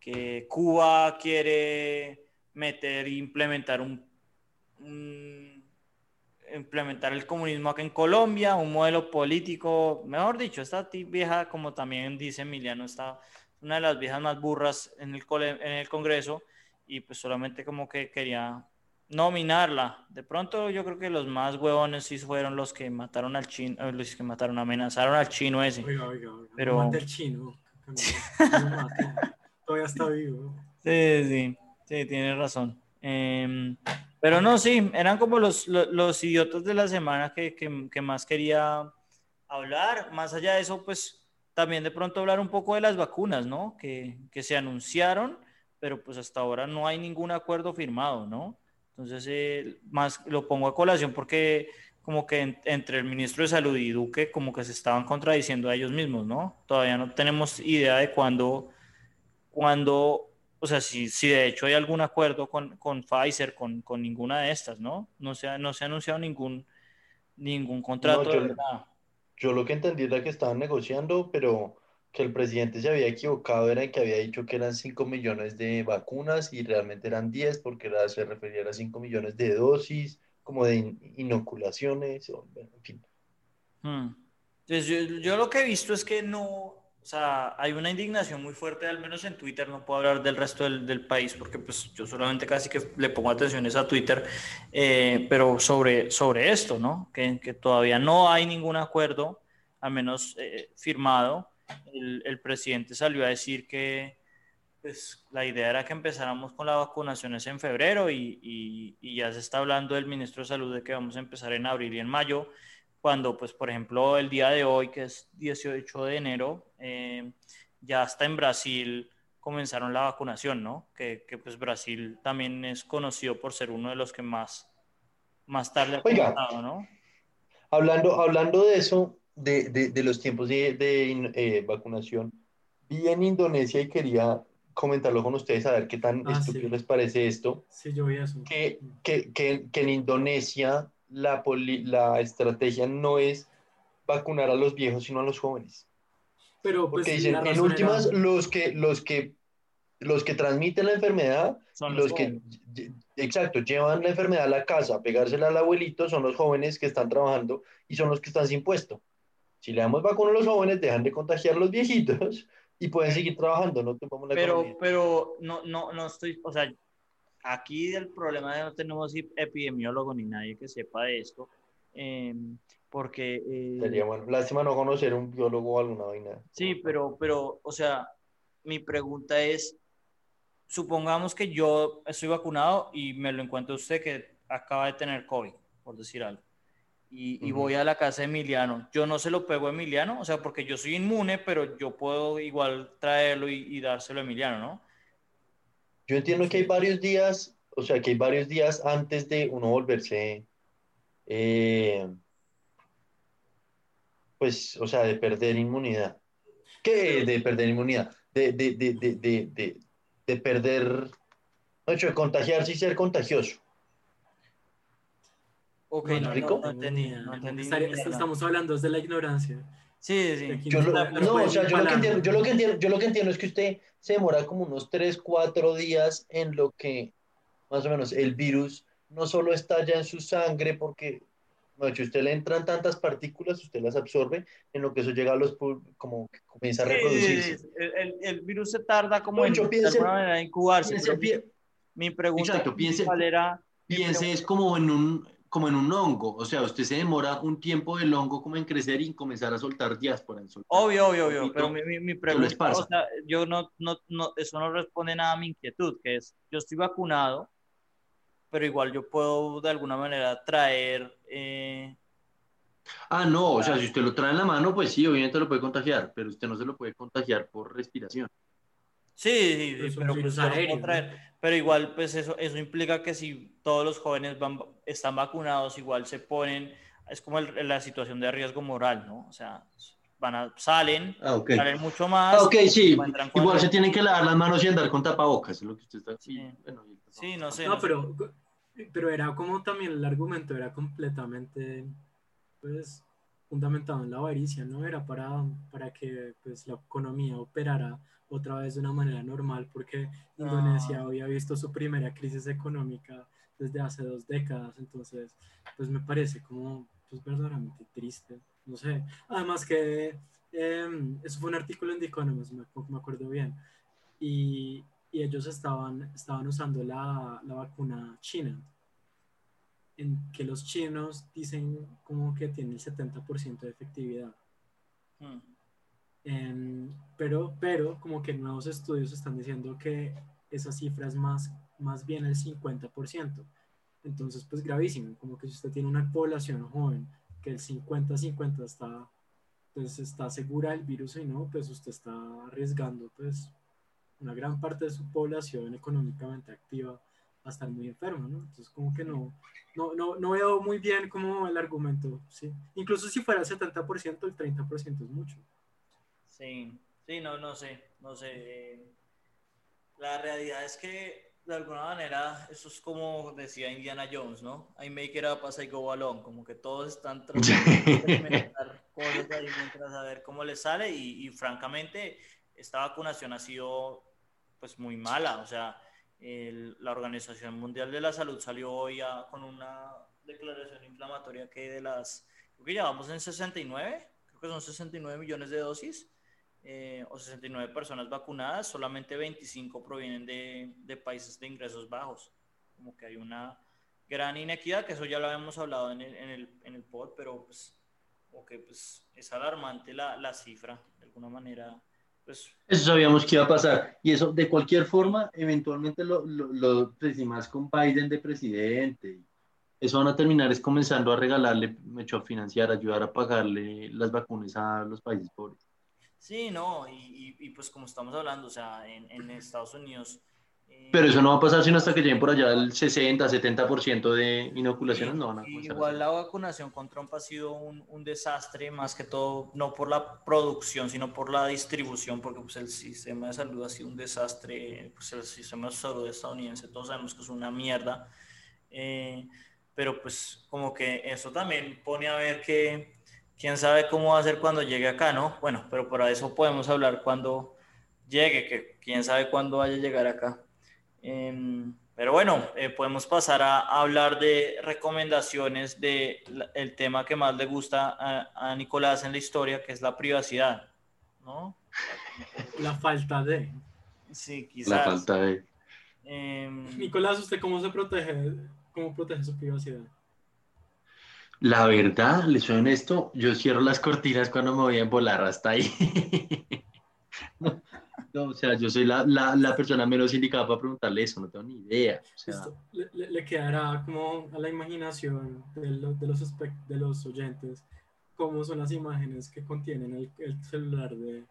que Cuba quiere meter e implementar un, implementar el comunismo acá en Colombia, un modelo político, mejor dicho, esta vieja, como también dice Emiliano, está una de las viejas más burras en el, en el Congreso y pues solamente como que quería nominarla. De pronto yo creo que los más huevones sí fueron los que mataron al chino, eh, los que mataron, amenazaron al chino ese. Oiga, oiga, oiga. Pero- No al chino. no-. Todavía está vivo. Sí, sí, sí, tienes razón. Em, pero no, sí, eran como los, lo- los, idiotas de la semana que, que- que más quería hablar. Más allá de eso, pues también de pronto hablar un poco de las vacunas, ¿no? Que, que se anunciaron, pero pues hasta ahora no hay ningún acuerdo firmado, ¿no? Entonces, eh, más lo pongo a colación porque como que entre el ministro de Salud y Duque como que se estaban contradiciendo a ellos mismos, ¿no? Todavía no tenemos idea de cuándo, cuándo o sea, si, si de hecho hay algún acuerdo con, con Pfizer, con, con, ninguna de estas, ¿no? No se ha, no se ha anunciado ningún, ningún contrato. No, yo, yo, lo que entendí era que estaban negociando, pero que el presidente se había equivocado, era que había dicho que eran 5 millones de vacunas y realmente eran 10 porque era, se refería a 5 millones de dosis, como de inoculaciones, en fin. Hmm. Entonces, yo, yo lo que he visto es que no, o sea, hay una indignación muy fuerte, al menos en Twitter, no puedo hablar del resto del, del país porque pues yo solamente casi que le pongo atención a Twitter, eh, pero sobre, sobre esto, ¿no? Que, que, todavía no hay ningún acuerdo, al menos eh, firmado. El, el, presidente salió a decir que pues, la idea era que empezáramos con las vacunaciones en febrero y, y, y ya se está hablando del ministro de Salud de que vamos a empezar en abril y en mayo cuando, pues, por ejemplo, el día de hoy, que es 18 de enero, eh, ya hasta en Brasil comenzaron la vacunación, ¿no? Que, que, pues Brasil también es conocido por ser uno de los que más, más tarde ha Oiga, ¿no? Hablando, hablando de eso, de, de, de los tiempos de, de eh, vacunación, vi en Indonesia y quería comentarlo con ustedes a ver qué tan ah, estúpido sí. les parece esto. Sí, yo vi eso. Que, que, que, que en Indonesia la, la estrategia no es vacunar a los viejos, sino a los jóvenes. Pero, pues, Porque dicen, en últimas, era... los que, los que los que transmiten la enfermedad, son los, los que, exacto, llevan la enfermedad a la casa, pegársela al abuelito, son los jóvenes que están trabajando y son los que están sin puesto. Si le damos vacuna a los jóvenes, dejan de contagiar a los viejitos y pueden seguir trabajando, no la Pero, economía. pero no, no, no estoy, o sea, aquí el problema es que no tenemos epidemiólogo ni nadie que sepa de esto, eh, porque... Eh, Sería bueno, lástima no conocer un biólogo o alguna vaina. Sí, pero, pero, o sea, mi pregunta es, supongamos que yo estoy vacunado y me lo encuentra usted que acaba de tener COVID, por decir algo. Y, uh -huh. voy a la casa de Emiliano. Yo no se lo pego a Emiliano, o sea, porque yo soy inmune, pero yo puedo igual traerlo y, y dárselo a Emiliano, ¿no? Yo entiendo que hay varios días, o sea, que hay varios días antes de uno volverse, eh, pues, o sea, de perder inmunidad. ¿Qué? De perder inmunidad. De, de, de, de, de, de, de perder, no hecho, de contagiarse y ser contagioso. Ok, ¿Me no, explico? no, no entendí, no. Estaría- Estamos hablando de la ignorancia. Sí, sí. Yo lo, no, o sea, yo lo, que entiendo, yo, lo que entiendo, yo lo que entiendo es que usted se demora como unos 3, 4 días en lo que, más o menos, el virus no solo estalla en su sangre, porque, no, si usted le entran tantas partículas, usted las absorbe, en lo que eso llega a los, como que comienza a Sí, reproducirse. el, el- el virus se tarda como No, en, yo pienso- de alguna manera en incubarse. piense- pi- mi pregunta Exacto, piense- era... mi Piense es como en un, como en un hongo, o sea, usted se demora un tiempo del hongo como en crecer y comenzar a soltar diáspora. en soltar Obvio, obvio, obvio, pero mi, mi, mi pregunta, o sea, yo no, no, no, eso no responde nada a mi inquietud, que es, yo estoy vacunado, pero igual yo puedo de alguna manera traer, eh, Ah, no, o sea, si usted lo trae en la mano, pues sí, obviamente lo puede contagiar, pero usted no se lo puede contagiar por respiración. Sí, sí, Pero sí, pero, pues, aéreo, ¿no? traer. pero igual, pues eso, eso implica que si todos los jóvenes van, están vacunados, igual se ponen, es como el- la situación de riesgo moral, ¿no? O sea, van a, salen, Ah, ok. salen mucho más. Ah, ok, sí. Igual se tienen que lavar las manos y andar con tapabocas, es lo que usted está Sí. bueno, Sí, no sé. No, no sé. pero, pero era como también el argumento era completamente pues fundamentado en la avaricia, ¿no? Era para, para que pues la economía operara otra vez de una manera normal, porque Indonesia Ah. había visto su primera crisis económica desde hace dos décadas, entonces pues me parece como pues verdaderamente triste, no sé. Además que eh, eso fue un artículo en The Economist, me, me acuerdo bien, y, y ellos estaban, estaban usando la, la vacuna china, en que los chinos dicen como que tiene el 70% de efectividad. Mm. Em, pero, pero como que nuevos estudios están diciendo que esa cifra es más, más bien el 50%. Entonces, pues gravísimo, como que si usted tiene una población joven que el 50-50 está, pues está segura del virus y no, pues usted está arriesgando pues una gran parte de su población económicamente activa a estar muy enfermo, ¿no? Entonces como que no, no, no, no veo muy bien como el argumento, ¿sí? Incluso si fuera el 70%, el 30% es mucho. Sí, sí, no, no sé, no sé. La realidad es que de alguna manera eso es como decía Indiana Jones, ¿no? I make it up as I go along, como que todos están tratando de experimentar cosas ahí mientras a ver cómo les sale y, y francamente esta vacunación ha sido pues muy mala, o sea, el- la Organización Mundial de la Salud salió hoy a- con una declaración inflamatoria que de las, creo que ya vamos en 69, creo que son 69 millones de dosis, eh, o 69 personas vacunadas, solamente 25 provienen de, de países de ingresos bajos. Como que hay una gran inequidad, que eso ya lo habíamos hablado en el, en el, en el pod, pero pues, que, pues es alarmante la, la cifra, de alguna manera. Pues, Eso sabíamos que iba a pasar. Y eso, de cualquier forma, eventualmente lo, lo, lo pues, y más con Biden de presidente. Eso van a terminar es comenzando a regalarle, me echó a financiar, ayudar a pagarle las vacunas a los países pobres. Sí, no, y, y, y, pues como estamos hablando, o sea, en, en Estados Unidos... eh, Pero eso no va a pasar sino hasta que lleguen por allá el 60, 70% de inoculaciones. No van a comenzar. Igual la vacunación con Trump ha sido un, un desastre, más que todo, no por la producción, sino por la distribución, porque pues, el sistema de salud ha sido un desastre, pues el sistema de salud estadounidense, todos sabemos que es una mierda, eh, pero pues como que eso también pone a ver que quién sabe cómo va a ser cuando llegue acá, ¿no? Bueno, pero para eso podemos hablar cuando llegue, que quién sabe cuándo vaya a llegar acá. Em, pero bueno, eh, podemos pasar a, a hablar de recomendaciones de la- el tema que más le gusta a, a Nicolás en la historia, que es la privacidad, ¿no? La falta de... Sí, La quizás. falta de... Em, Nicolás, ¿usted cómo se protege? ¿Cómo protege su privacidad? La verdad, les soy honesto, yo cierro las cortinas cuando me voy a embolar hasta ahí. No, no, o sea, yo soy la, la, la persona menos indicada para preguntarle eso, no tengo ni idea. O sea, Esto le, le- le quedará como a la imaginación de, lo- de los, de los oyentes cómo son las imágenes que contienen el, el celular de,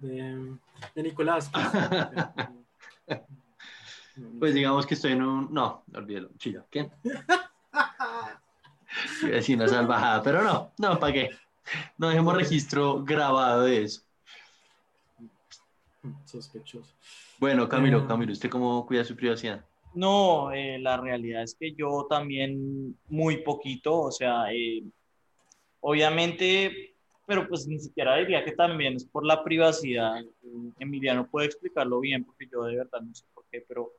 de, de Nicolás. pues. pues digamos que estoy en un... No, olvídalo, chilla. ¿Qué? Iba a decir una salvajada, pero no, no, ¿para qué? No dejemos registro grabado de eso. Sospechoso. Bueno, Camilo, Eh. Camilo, ¿usted cómo cuida su privacidad? No, eh, la realidad es que yo también muy poquito, o sea, eh, obviamente, pero pues ni siquiera diría que también es por la privacidad. Emiliano puede explicarlo bien porque yo de verdad no sé por qué, pero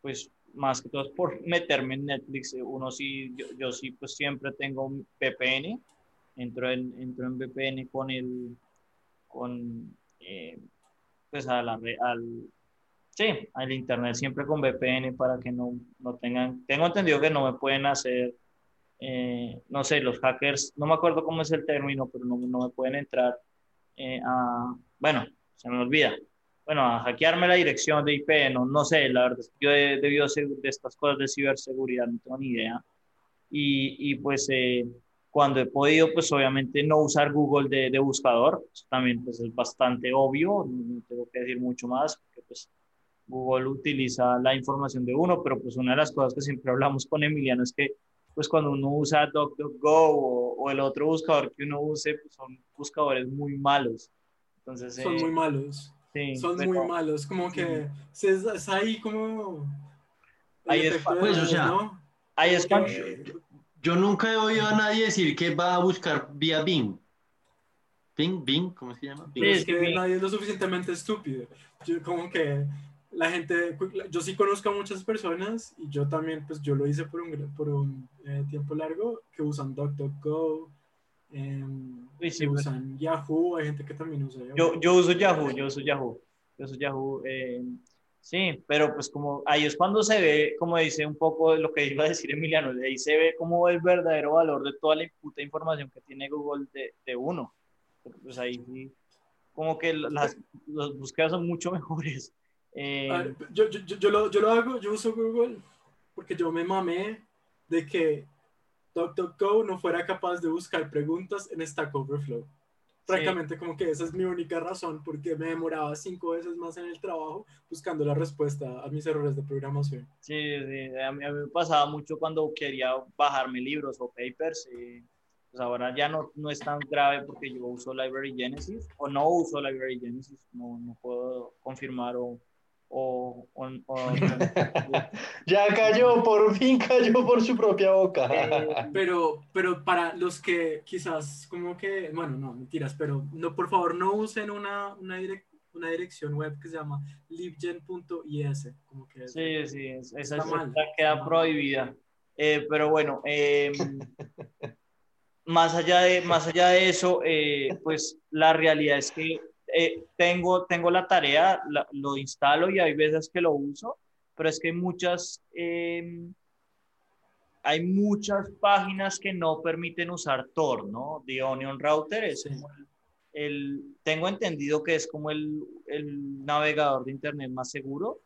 pues más que todo es por meterme en Netflix. Eh, Uno sí, yo, yo sí pues siempre tengo VPN, entro en, entro en VPN con el, con, eh, pues a la, al, Sí, al internet siempre con VPN para que no, no tengan, tengo entendido que no me pueden hacer, eh, no sé, los hackers, no me acuerdo cómo es el término, pero no, no me pueden entrar eh, a, bueno, se me olvida, bueno, a hackearme la dirección de IP, no, no sé, la verdad es que yo de, de, biosegu- de estas cosas de ciberseguridad no tengo ni idea. Y, y pues eh, cuando he podido, pues obviamente no usar Google de, de buscador, eso también pues es bastante obvio, no tengo que decir mucho más, porque pues Google utiliza la información de uno, pero pues una de las cosas que siempre hablamos con Emiliano es que pues cuando uno usa DuckDuckGo o, o el otro buscador que uno use, pues son buscadores muy malos. Entonces, Son eh, muy malos. Sí, Son pero- muy malos. Como que es ahí como. Ahí es- pues, o sea, ¿no? Ahí es Como cuando- que- Yo nunca he oído a nadie decir que va a buscar vía Bing. Bing, Bing, ¿cómo se llama? Bing. Es que sí. nadie es lo suficientemente estúpido. Yo como que la gente, yo sí conozco a muchas personas y yo también, pues yo lo hice por un, por un eh, tiempo largo, que usan DuckDuckGo, em, Sí, sí, usan Yahoo, hay gente que también usa Yahoo. Yo, yo uso Yahoo, yo uso Yahoo, yo uso Yahoo. eh, sí, pero pues como ahí es cuando se ve, como dice un poco lo que iba a decir Emiliano, ahí se ve como el verdadero valor de toda la puta información que tiene Google de, de uno. Pues ahí sí, como que las, las búsquedas son mucho mejores. Eh, ver, yo, yo, yo, yo lo, yo lo hago, yo uso Google porque yo me mamé de que DuckDuckGo no fuera capaz de buscar preguntas en Stack Overflow. Francamente, como que esa es mi única razón, porque me demoraba cinco veces más en el trabajo buscando la respuesta a mis errores de programación. Sí, sí, a mí, a mí me pasaba mucho cuando quería bajarme libros o papers. Y, pues ahora ya no, no es tan grave porque yo uso Library Genesis o no uso Library Genesis, no, no puedo confirmar o, o, o- o- Ya cayó, por fin cayó por su propia boca. Eh, Pero, pero para los que quizás como que, bueno, no, mentiras, pero no, por favor, no usen una, una, direc- una dirección web que se llama libgen.is, como que es- Sí, sí, es- esa, Está mal. queda prohibida. Eh, pero bueno, eh, más, allá de, más allá de eso, eh, pues la realidad es que eh, tengo, tengo la tarea, la- lo instalo y hay veces que lo uso, pero es que hay muchas, eh, hay muchas páginas que no permiten usar Tor, ¿no? The Onion Router es el, el- tengo entendido que es como el, el navegador de Internet más seguro.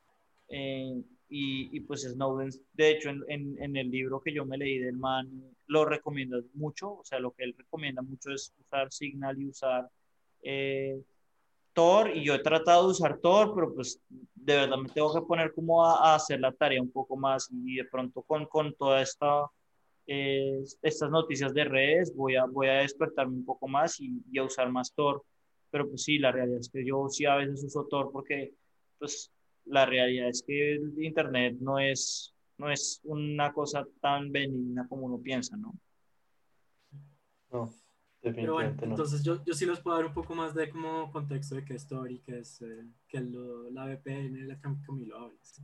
eh, y, y, pues Snowden, de hecho, en, en, en, el libro que yo me leí del man, lo recomienda mucho. O sea, lo que él recomienda mucho es usar Signal y usar eh, Tor. Y yo he tratado de usar Tor, pero pues de verdad me tengo que poner como a, a hacer la tarea un poco más. Y de pronto con, con toda esta eh, estas noticias de redes, voy a, voy a despertarme un poco más y, y, a usar más Tor. Pero pues sí, la realidad es que yo sí a veces uso Tor porque pues la realidad es que el Internet no es, no es una cosa tan benigna como uno piensa, ¿no? No, Pero bueno, no. entonces yo, yo sí les puedo dar un poco más de como contexto de qué es Tor y qué es eh, que lo, la VPN, la Camilo. ¿sí?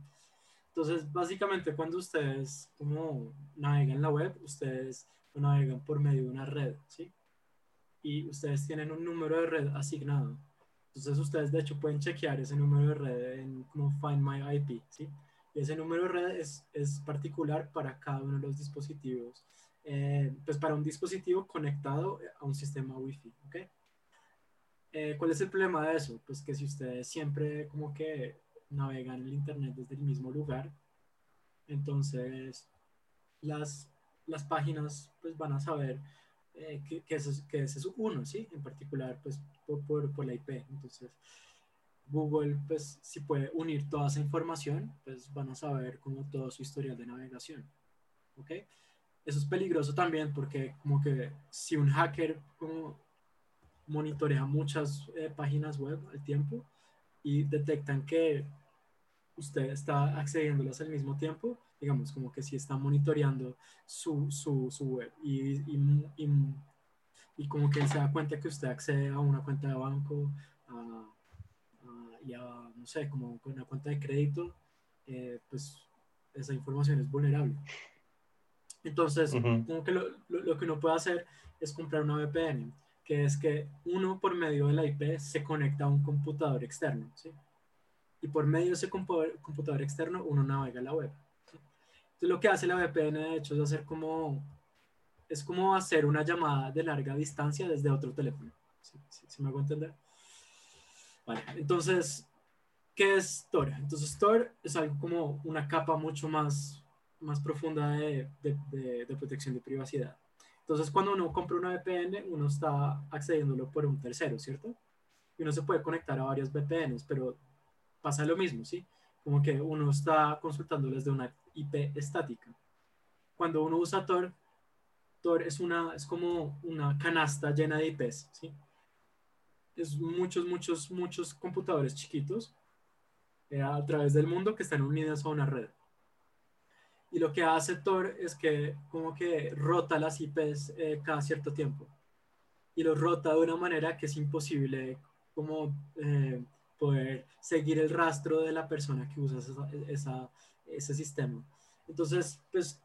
Entonces, básicamente cuando ustedes como navegan la web, ustedes lo navegan por medio de una red, ¿sí? Y ustedes tienen un número de red asignado. Entonces ustedes de hecho pueden chequear ese número de red en como Find My IP, ¿sí? Y ese número de red es, es particular para cada uno de los dispositivos, eh, pues para un dispositivo conectado a un sistema Wi-Fi, ¿ok? Eh, ¿Cuál es el problema de eso? Pues que si ustedes siempre como que navegan el Internet desde el mismo lugar, entonces las, las páginas pues van a saber eh, que, que, ese, que, ese, es uno, ¿sí? En particular, pues por, por, por, la IP. Entonces, Google, pues si puede unir toda esa información, pues van a saber como todo su historial de navegación, ¿ok? Eso es peligroso también porque como que si un hacker como monitorea muchas eh, páginas web al tiempo y detectan que usted está accediéndolas al mismo tiempo, digamos, como que si está monitoreando su, su, su web y, y, y, como que se da cuenta que usted accede a una cuenta de banco a, a, y a, no sé, como una cuenta de crédito, eh, pues esa información es vulnerable. Entonces, uh -huh. como que lo, lo, lo, que uno puede hacer es comprar una VPN, que es que uno por medio de la IP se conecta a un computador externo, ¿sí? Y por medio de ese computador externo uno navega la web. Entonces lo que hace la VPN de hecho es hacer como, es como hacer una llamada de larga distancia desde otro teléfono. ¿Sí, sí, sí me hago entender? Vale, entonces, ¿qué es Tor? Entonces Tor es algo como una capa mucho más, más profunda de, de, de, de protección de privacidad. Entonces cuando uno compra una VPN, uno está accediéndolo por un tercero, ¿cierto? Y uno se puede conectar a varias VPNs, pero pasa lo mismo, ¿sí? Como que uno está consultando desde una IP estática. Cuando uno usa Tor, Tor es, una, es como una canasta llena de IPs, ¿sí? Es muchos, muchos, muchos computadores chiquitos eh, a través del mundo que están unidos a una red. Y lo que hace Tor es que como que rota las IPs eh, cada cierto tiempo. Y los rota de una manera que es imposible como eh, poder seguir el rastro de la persona que usa esa, esa, ese sistema. Entonces, pues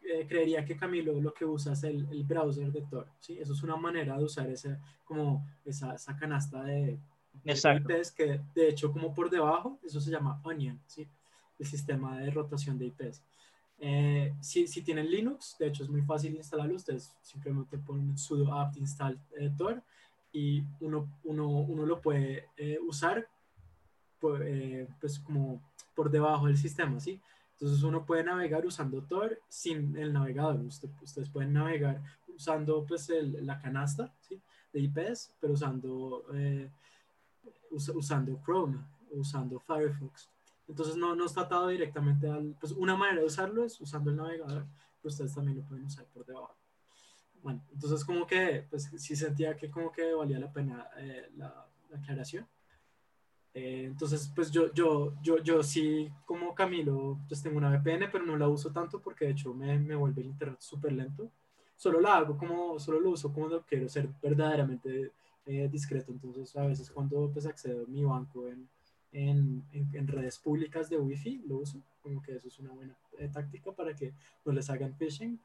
eh, creería que Camilo lo que usa es el, el, browser de Tor, ¿sí? Eso es una manera de usar ese, como esa, esa canasta de, de IPs que de hecho como por debajo, eso se llama Onion, ¿sí? El sistema de rotación de IPs. Eh, si, si, tienen Linux, de hecho es muy fácil instalarlo, ustedes simplemente ponen sudo apt install eh, Tor y uno, uno, uno lo puede eh, usar pues, eh, pues como por debajo del sistema, ¿sí? Entonces uno puede navegar usando Tor sin el navegador. Usted, ustedes pueden navegar usando pues el, la canasta, ¿sí? de IPs, pero usando, eh, us- usando Chrome, usando Firefox. Entonces no, no está atado directamente al... Pues una manera de usarlo es usando el navegador, pero ustedes también lo pueden usar por debajo. Bueno, entonces como que, pues sí sentía que como que valía la pena eh, la, la aclaración. Eh, entonces, pues yo, yo, yo, yo sí, como Camilo, pues tengo una VPN, pero no la uso tanto porque de hecho me, me vuelve el internet súper lento. Solo la hago como, solo lo uso lo quiero ser verdaderamente eh, discreto. Entonces, a veces cuando pues accedo a mi banco en, en, en, en redes públicas de Wi-Fi, lo uso. Como que eso es una buena eh, táctica para que no les hagan phishing.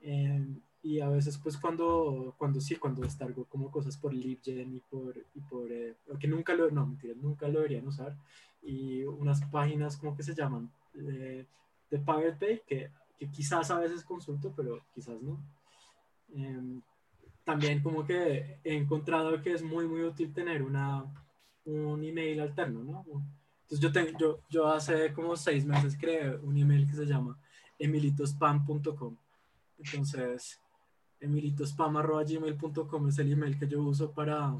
Eh, y a veces pues cuando, cuando sí, cuando descargo como cosas por LibGen y por, y por eh, que nunca lo, no, mentira, nunca lo deberían usar, y unas páginas como que se llaman eh, de Pirate Bay, que, que quizás a veces consulto, pero quizás no. Eh, también como que he encontrado que es muy, muy útil tener una, un email alterno, ¿no? Entonces yo, tengo, yo, yo hace como seis meses creé un email que se llama emilitospam.com. Entonces, emilitospam.gmail.com es el email que yo uso para,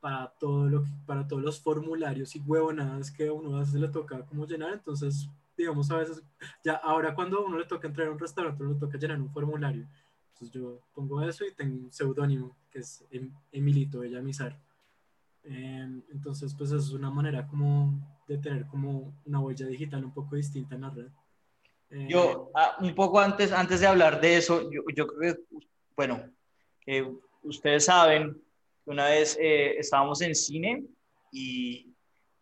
para, todo lo que, para todos los formularios y huevonadas que a uno a veces le toca como llenar. Entonces, digamos, a veces, ya ahora cuando a uno le toca entrar a un restaurante, le toca llenar un formulario. Entonces yo pongo eso y tengo un seudónimo que es em, Emilito Bellamizar. Eh, entonces, pues es una manera como de tener como una huella digital un poco distinta en la red. Eh, yo, ah, un poco antes, antes de hablar de eso, yo, yo creo que, bueno, que ustedes saben que una vez eh, estábamos en cine y,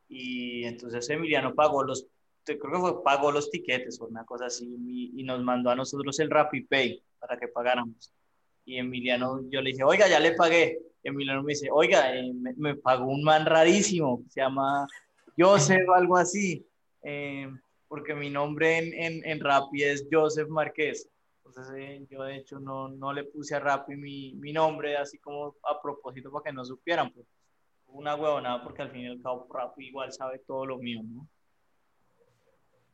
y, entonces Emiliano pagó los, creo que fue, pagó los tiquetes o una cosa así y, y nos mandó a nosotros el RappiPay para que pagáramos. Y Emiliano, yo le dije, oiga, ya le pagué. Emiliano me dice, oiga, eh, me, pagó un man rarísimo, se llama Joseph o algo así. Eh, porque mi nombre en, en, en Rappi es Joseph Márquez. Entonces eh, yo de hecho no, no le puse a Rappi mi, mi, nombre así como a propósito para que no supieran. Pues, una huevonada porque al fin y al cabo Rappi igual sabe todo lo mío, ¿no?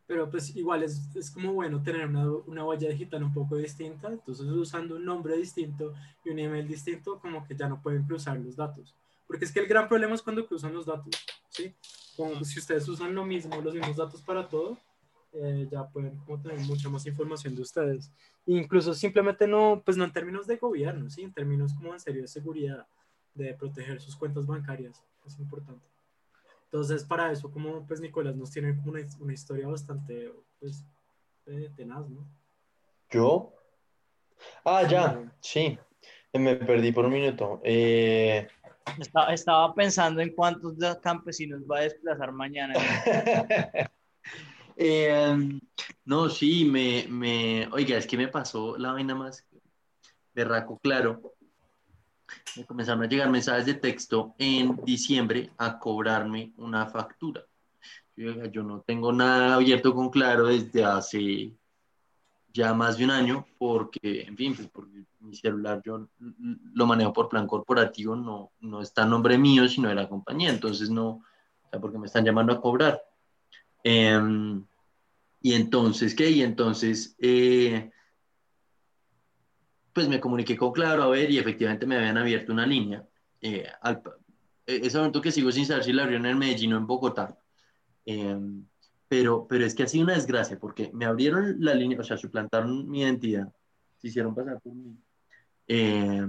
Pero pues igual es, es como bueno tener una, una, huella digital un poco distinta. Entonces usando un nombre distinto y un email distinto como que ya no pueden cruzar los datos. Porque es que el gran problema es cuando cruzan los datos, ¿sí? Como si ustedes usan lo mismo, los mismos datos para todo, eh, ya pueden como tener mucha más información de ustedes. Incluso simplemente no, pues no en términos de gobierno, ¿sí? En términos como en serio de seguridad, de proteger sus cuentas bancarias, es importante. Entonces, para eso, como pues Nicolás nos tiene como una, una historia bastante, pues, eh, tenaz, ¿no? ¿Yo? Ah, ya, sí. Me perdí por un minuto. Eh... Estaba, estaba, pensando en cuántos campesinos va a desplazar mañana. eh, no, sí, me, me, oiga, es que me pasó la vaina más berraco, claro. Me comenzaron a llegar mensajes de texto en diciembre a cobrarme una factura. Yo, yo no tengo nada abierto con Claro desde hace ya más de un año porque, en fin, pues porque mi celular yo lo manejo por plan corporativo, no, no está a nombre mío, sino de la compañía, entonces no, o sea, porque me están llamando a cobrar. Eh, y entonces, ¿qué? Y entonces, eh, pues me comuniqué con Claro, a ver, y efectivamente me habían abierto una línea. Eh, al, ese momento que sigo sin saber si la abrieron en Medellín o en Bogotá. Eh, pero, pero es que ha sido una desgracia, porque me abrieron la línea, o sea, suplantaron mi identidad, se hicieron pasar por mí. Eh,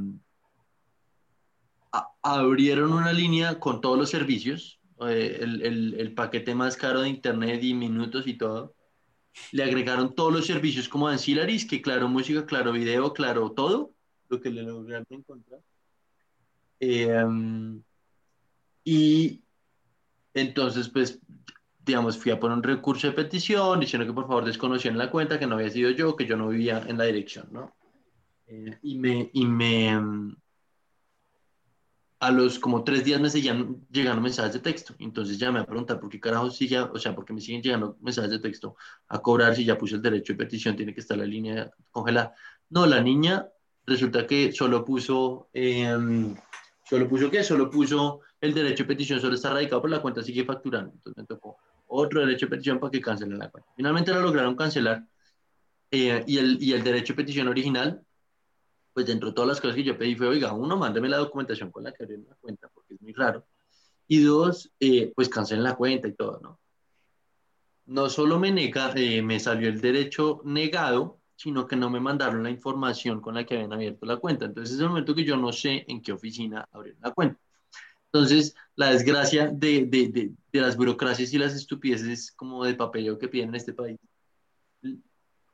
a, abrieron una línea con todos los servicios, eh, el, el, el, paquete más caro de internet y minutos y todo. Le agregaron todos los servicios como ancillaries, que claro, música, claro, video, claro, todo, lo que le lograron encontrar. Eh, y entonces, pues, digamos, fui a poner un recurso de petición diciendo que por favor desconocían la cuenta, que no había sido yo, que yo no vivía en la dirección, ¿no? Eh, y me, y me, a los como tres días me seguían llegando mensajes de texto, entonces ya me a preguntar por qué carajo sigue, o sea, por qué me siguen llegando mensajes de texto a cobrar si ya puse el derecho de petición, tiene que estar la línea congelada. No, la niña resulta que solo puso, eh, solo puso qué, solo puso el derecho de petición, solo está radicado por la cuenta, sigue facturando, entonces me tocó otro derecho de petición para que cancelen la cuenta. Finalmente lo lograron cancelar eh, y, el, y el derecho de petición original pues dentro de todas las cosas que yo pedí fue, oiga, uno, mándeme la documentación con la que abrieron la cuenta, porque es muy raro. Y dos, eh, pues cancelen la cuenta y todo, ¿no? No solo me, nega, eh, me salió el derecho negado, sino que no me mandaron la información con la que habían abierto la cuenta. Entonces es el momento que yo no sé en qué oficina abrieron la cuenta. Entonces, la desgracia de, de, de, de las burocracias y las estupideces como de papeleo que piden en este país.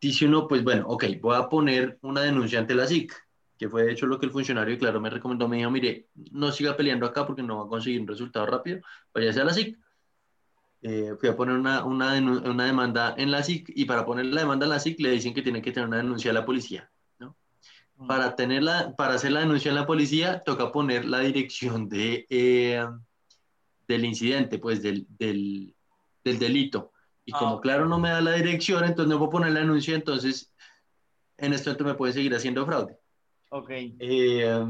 Dice uno, pues bueno, ok, voy a poner una denuncia ante la SIC, que fue de hecho lo que el funcionario, claro, me recomendó, me dijo, mire, no siga peleando acá porque no va a conseguir un resultado rápido, váyase a la SIC. Eh, fui a poner una, una, una, demanda en la SIC y para poner la demanda en la SIC le dicen que tiene que tener una denuncia a la policía. ¿no? Mm. Para, tenerla, para hacer la denuncia en la policía toca poner la dirección de, eh, del incidente, pues del, del, del delito. Y como ah, claro no me da la dirección, entonces no puedo poner la denuncia, entonces en este momento me pueden seguir haciendo fraude. Ok. Eh,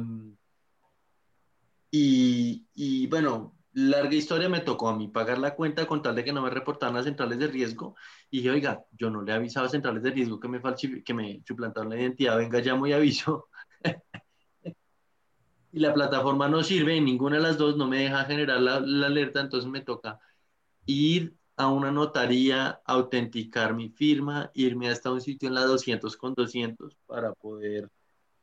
y, y bueno, larga historia, me tocó a mí pagar la cuenta con tal de que no me reportaran las centrales de riesgo. Y dije, oiga, yo no le he avisado a centrales de riesgo que me, que me suplantaron la identidad, venga, llamo y aviso. y la plataforma no sirve, ninguna de las dos no me deja generar la, la, alerta, entonces me toca ir a una notaría, autenticar mi firma, irme hasta un sitio en la 200 con 200 para poder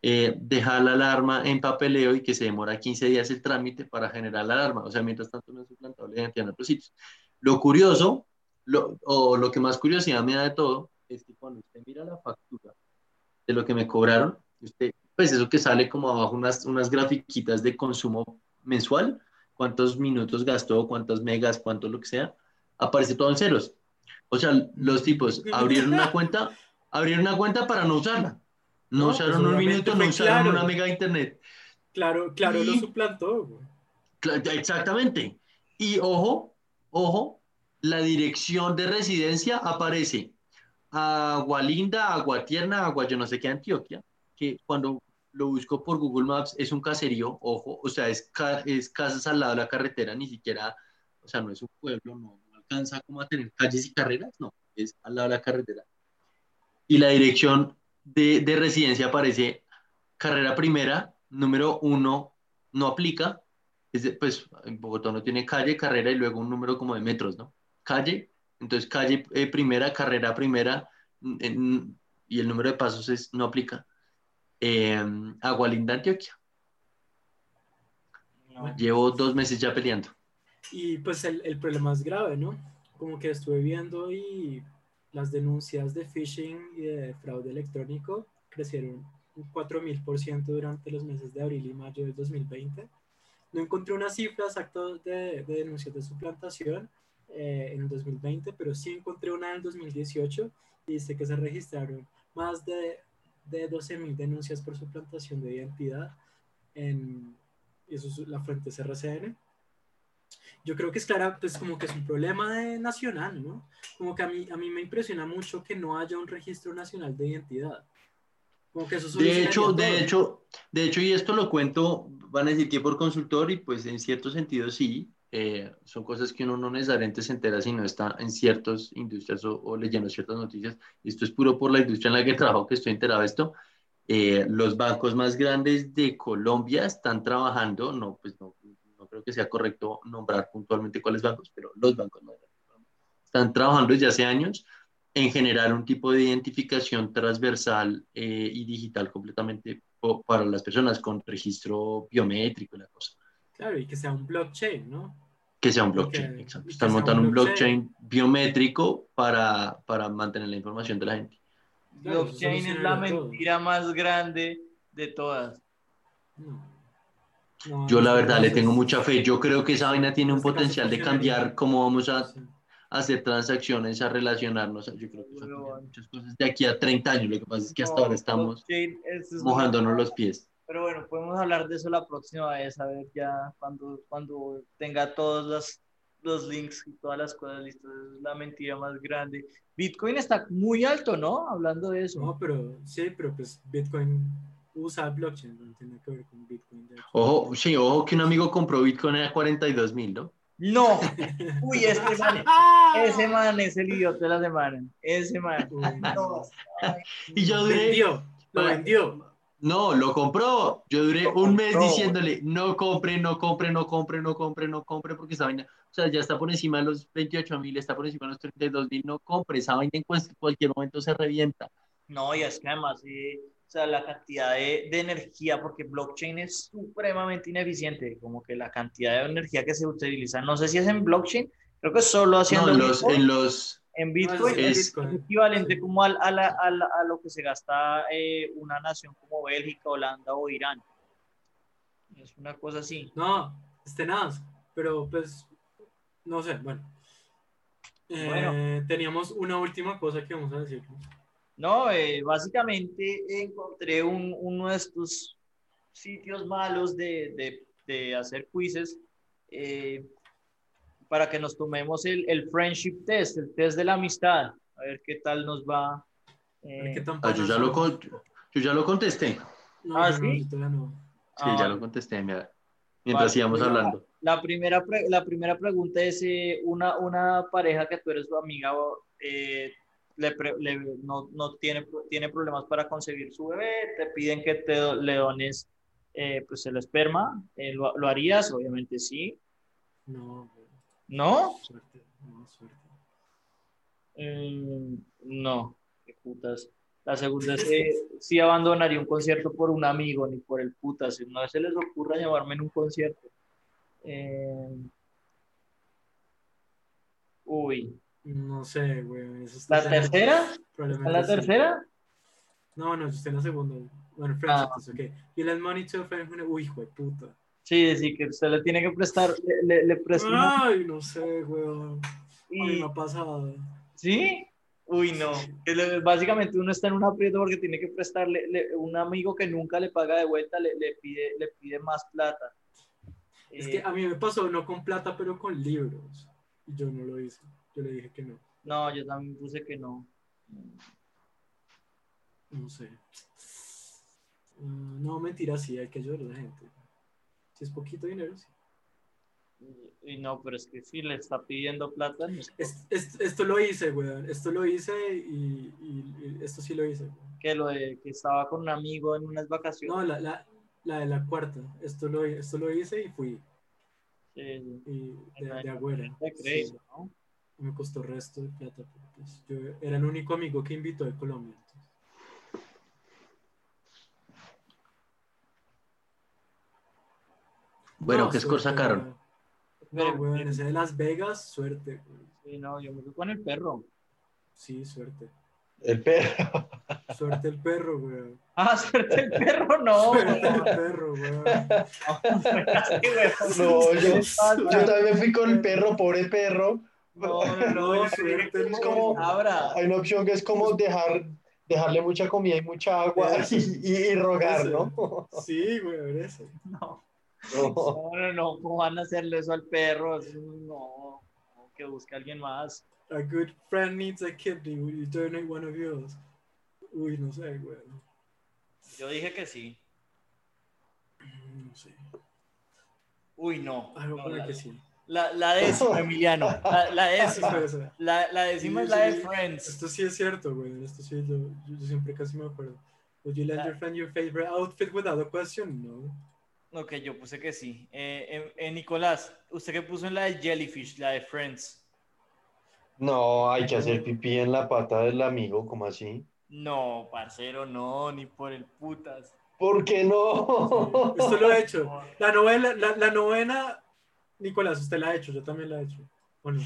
eh, dejar la alarma en papeleo y que se demora 15 días el trámite para generar la alarma. O sea, mientras tanto no es identidad en otros sitios. Lo curioso, lo, o lo que más curiosidad me da de todo, es que cuando usted mira la factura de lo que me cobraron, usted, pues eso que sale como abajo unas, unas grafiquitas de consumo mensual, cuántos minutos gastó, cuántos megas, cuánto lo que sea, aparece todo en ceros. O sea, los tipos abrieron una cuenta, abrieron una cuenta para no usarla. No, usaron pues un minuto, no usaron una mega internet. Claro, claro, lo suplantó. Exactamente. Y ojo, ojo, la dirección de residencia aparece Agua Linda, Agua Tierna, Agua yo no sé qué Antioquia, que cuando lo busco por Google Maps es un caserío, ojo, o sea, es, es casas al lado de la carretera, ni siquiera, o sea, no es un pueblo, no, no alcanza como a tener calles y carreras, no, es al lado de la carretera. Y la dirección de, de residencia aparece carrera primera, número uno no aplica, es pues en Bogotá no tiene calle, carrera y luego un número como de metros, ¿no? Calle, entonces calle eh, primera, carrera primera en, y el número de pasos es, no aplica. Eh, Agualinda, Antioquia. Llevo dos meses ya peleando. Y pues el, el problema es grave, ¿no? Como que estuve viendo y las denuncias de phishing y de fraude electrónico crecieron un 4.000% durante los meses de abril y mayo del 2020. No encontré una cifra exacta de, de denuncias de suplantación eh, en el 2020, pero sí encontré una en el 2018 y dice que se registraron más de, de 12.000 denuncias por suplantación de identidad. En, eso es la fuente CRCN yo creo que es clara, pues como que es un problema de nacional, ¿no? Como que a mí, a mí me impresiona mucho que no haya un registro nacional de identidad. Como que eso de hecho, de hecho, de hecho, y esto lo cuento, van a decir que por consultor, y pues en cierto sentido sí, eh, son cosas que uno no necesariamente se entera si no está en ciertas industrias o, o, leyendo ciertas noticias. Esto es puro por la industria en la que trabajo que estoy enterado de esto. Eh, los bancos más grandes de Colombia están trabajando, no, pues no, creo que sea correcto nombrar puntualmente cuáles bancos, pero los bancos están trabajando desde hace años en generar un tipo de identificación transversal eh, y digital completamente para las personas con registro biométrico y la cosa. Claro, y que sea un blockchain, ¿no? Que sea un blockchain, exacto. Están montando un blockchain, biométrico para, para, mantener la información de la gente. blockchain es la mentira más grande de todas. No yo la verdad le tengo mucha fe. Yo creo que esa vaina tiene un potencial de cambiar cómo vamos a hacer transacciones, a relacionarnos. Yo creo que son muchas cosas de aquí a 30 años. Lo que pasa es que hasta ahora estamos mojándonos los pies. Pero bueno, podemos hablar de eso la próxima vez, a ver ya cuando, cuando tenga todos los, los links y todas las cosas listas. Es la mentira más grande. Bitcoin está muy alto, ¿no? Hablando de eso. No, pero sí, pero pues Bitcoin usa blockchain, no tiene que ver con Bitcoin. Ojo, sí, ojo que un amigo compró Bitcoin a 42 mil, ¿no? No, uy, ese man, ese man es el idiota de la semana, ese man. y yo duré, vendió, lo vendió. No, lo compró. Yo duré un mes diciéndole, no compre, no compre, no compre, no compre, no compre, porque esa vaina, o sea, ya está por encima de los 28 mil, está por encima de los 32 mil, no compre, esa vaina en cual- cualquier momento se revienta. No, y es que además, eh, o sea, la cantidad de, de energía, porque blockchain es supremamente ineficiente, como que la cantidad de energía que se utiliza, no sé si es en blockchain, creo que solo haciendo No, en los, Bitcoin, en los, en Bitcoin es, es- equivalente como al- a, la- a la- a lo que se gasta eh, una nación como Bélgica, Holanda o Irán. Es una cosa así. No, es tenaz, pero pues, no sé, bueno. Eh, Bueno. Teníamos una última cosa que vamos a decir. No, eh, básicamente encontré un- uno de estos sitios malos de, de- de hacer quizzes eh, para que nos tomemos el, el friendship test, el test de la amistad, a ver qué tal nos va. A eh, ver qué tan ah, yo, ya lo, yo ya lo contesté. No, Ah, no, ¿sí? todavía no. Sí, ah, ya lo contesté, mira, mientras Vale, íbamos mira. hablando. La primera, pre- la primera pregunta es, eh, una, una pareja que tú eres su amiga, eh, le no, no tiene, tiene problemas para concebir su bebé, te piden que te do- le dones eh, pues el esperma, eh, ¿lo, lo harías? Obviamente sí. No, ¿No? suerte, no, suerte. Mm, no, qué putas. La segunda es que sí abandonaría un concierto por un amigo, ni por el putas. No se les ocurra llamarme en un concierto. Eh, Uy, No sé, güey. eso está ¿la tercera? ¿Está Probablemente en la sí. tercera? No, no, yo estoy en la segunda. Bueno, Ah. friendship, test, ok. Y el money to a friend, who- uy, hijo de puta. Sí, sí, que usted le tiene que prestar, le, le, le presta una- Ay, no sé, güey. Ay, y- me ha pasado. ¿Sí? Uy, no. Básicamente uno está en un aprieto porque tiene que prestarle, le- un amigo que nunca le paga de vuelta le, le pide, le pide más plata. Es Eh, que a mí me pasó no con plata, pero con libros. Y yo no lo hice. Yo le dije que no. No, yo también puse que no. No sé. Ah, no, mentira, sí, hay que ayudar a la gente. Si es poquito dinero, sí. Y no, pero es que si le está pidiendo plata, no es Es- es- esto lo hice, weón. Esto lo hice y, y- y esto sí lo hice. weón. que lo de que estaba con un amigo en unas vacaciones. No, la, la, la de la cuarta. Esto lo, esto lo hice y fui. Sí, sí. Y de, de. De crédito, ¿no? Me costó resto de plata. pero pues yo era el único amigo que invitó de Colombia. entonces. Bueno, No, ¿qué score sacaron? No, weón, ese de Las Vegas, suerte. weón. Sí, no, yo me fui con el perro. Sí, suerte. El perro. Suerte el perro, weón. Ah, suerte el perro, no. Suerte el perro, weón. No, yo, yo también me fui con el perro, pobre perro. No, no, no, No, suerte Es como-. Hay una opción que es como dejar, dejarle mucha comida y mucha agua y, y- y rogar, ¿no? Sí, weón, eso. No, No. no, no, no, ¿cómo van a hacerle eso al perro? Eso No, no, que busque a alguien más. A good friend needs a kidney. Will you donate one of yours? Uy, no sé, weón. Yo dije que sí. No sé. Uy, no. Ah, voy a No, que sí. La, la décima, Emiliano. La, la décima. La, la décima Sí, es la de. Friends. Esto sí es cierto, güey. Esto sí lo, yo, yo siempre casi me acuerdo. Would you let Ah. your friend your favorite outfit without a question? No. Ok, yo puse que sí. Eh, eh, eh, Nicolás, ¿usted qué puso en la de Jellyfish, la de Friends? No, hay que hacer pipí en la pata del amigo, ¿cómo así? No, parcero, no, ni por el putas. ¿Por qué no? Esto lo he hecho. La novela, la, la novena, Nicolás, usted la ha hecho, yo también la he hecho. Bueno.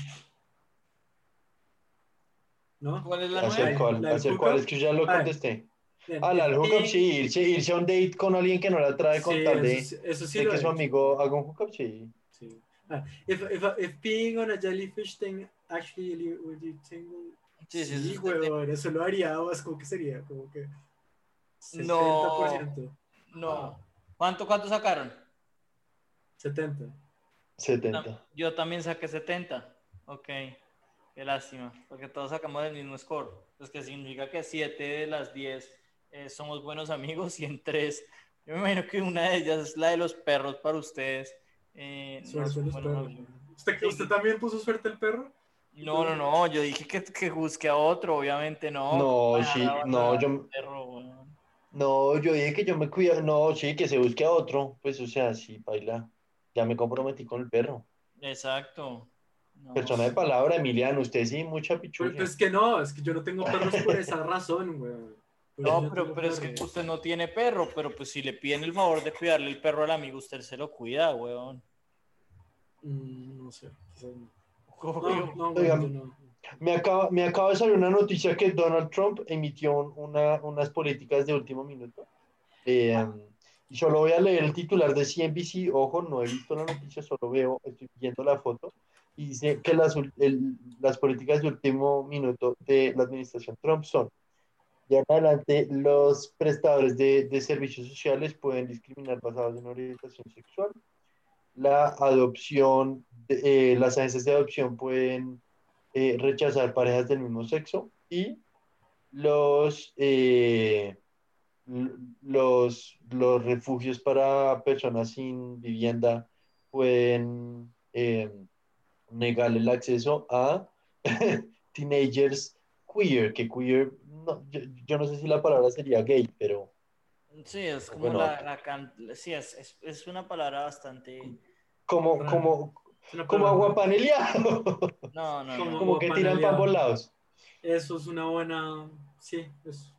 ¿No? ¿Cuál es la ¿Hacer nueva? cuál? ¿La del ¿Hacer cuál? Es que yo ya lo Ah. contesté. Bien. Ah, la del hookup, Y- sí, irse, irse a un date con alguien que no la trae con Sí, tal de, eso, eso sí de lo que su amigo haga un hookup, sí. Sí. Ah, if, if, if peeing on a jellyfish thing actually would you tingle? Sí, sí, Sí, sí, huevón, eso lo haría, más como que sería, como que 70%. No. No. ¿Cuánto, cuánto sacaron? 70. 70. Yo también saqué 70. Ok. Qué lástima. Porque todos sacamos el mismo score. Pues que significa que 7 de las 10 eh, somos buenos amigos y en 3. Yo me imagino que una de ellas es la de los perros para ustedes. Eh, no los perros. ¿Usted, ¿Usted también puso suerte el perro? No, no, no. Yo dije que, que busque a otro. Obviamente no. No, sí, no, yo- perro, weón. No, yo dije que yo me cuido. No, sí, que se busque a otro. Pues, o sea, sí, baila. Ya me comprometí con el perro. Exacto. No. Persona de palabra, Emiliano, usted sí, mucha Pero pichulla. pues que no, es que yo no tengo perros por esa razón, eso No, pero, pero es que usted no tiene perro, pero pues si le piden el favor de cuidarle el perro al amigo, usted se lo cuida, weón. Mm, no sé. no. No, no. Me acaba, me acaba de salir una noticia que Donald Trump emitió un- una, unas políticas de último minuto. Eh, y solo voy a leer el titular de CNBC. Ojo, no he visto la noticia, solo veo, estoy viendo la foto. Y dice que las, las políticas de último minuto de la administración Trump son, de ahora adelante, los prestadores de, de servicios sociales pueden discriminar basados en orientación sexual. La adopción, eh, las agencias de adopción pueden eh, rechazar parejas del mismo sexo y los, eh, los, los refugios para personas sin vivienda pueden eh, negar el acceso a teenagers queer, que queer, no, yo, yo no sé si la palabra sería gay, pero Sí, es como Bueno, la, la can- sí, es, es, es una palabra bastante... como, como, como palabra- agua paneleado, No, no, Como- no. como que tiran para ambos lados. Eso es una buena. Sí, es.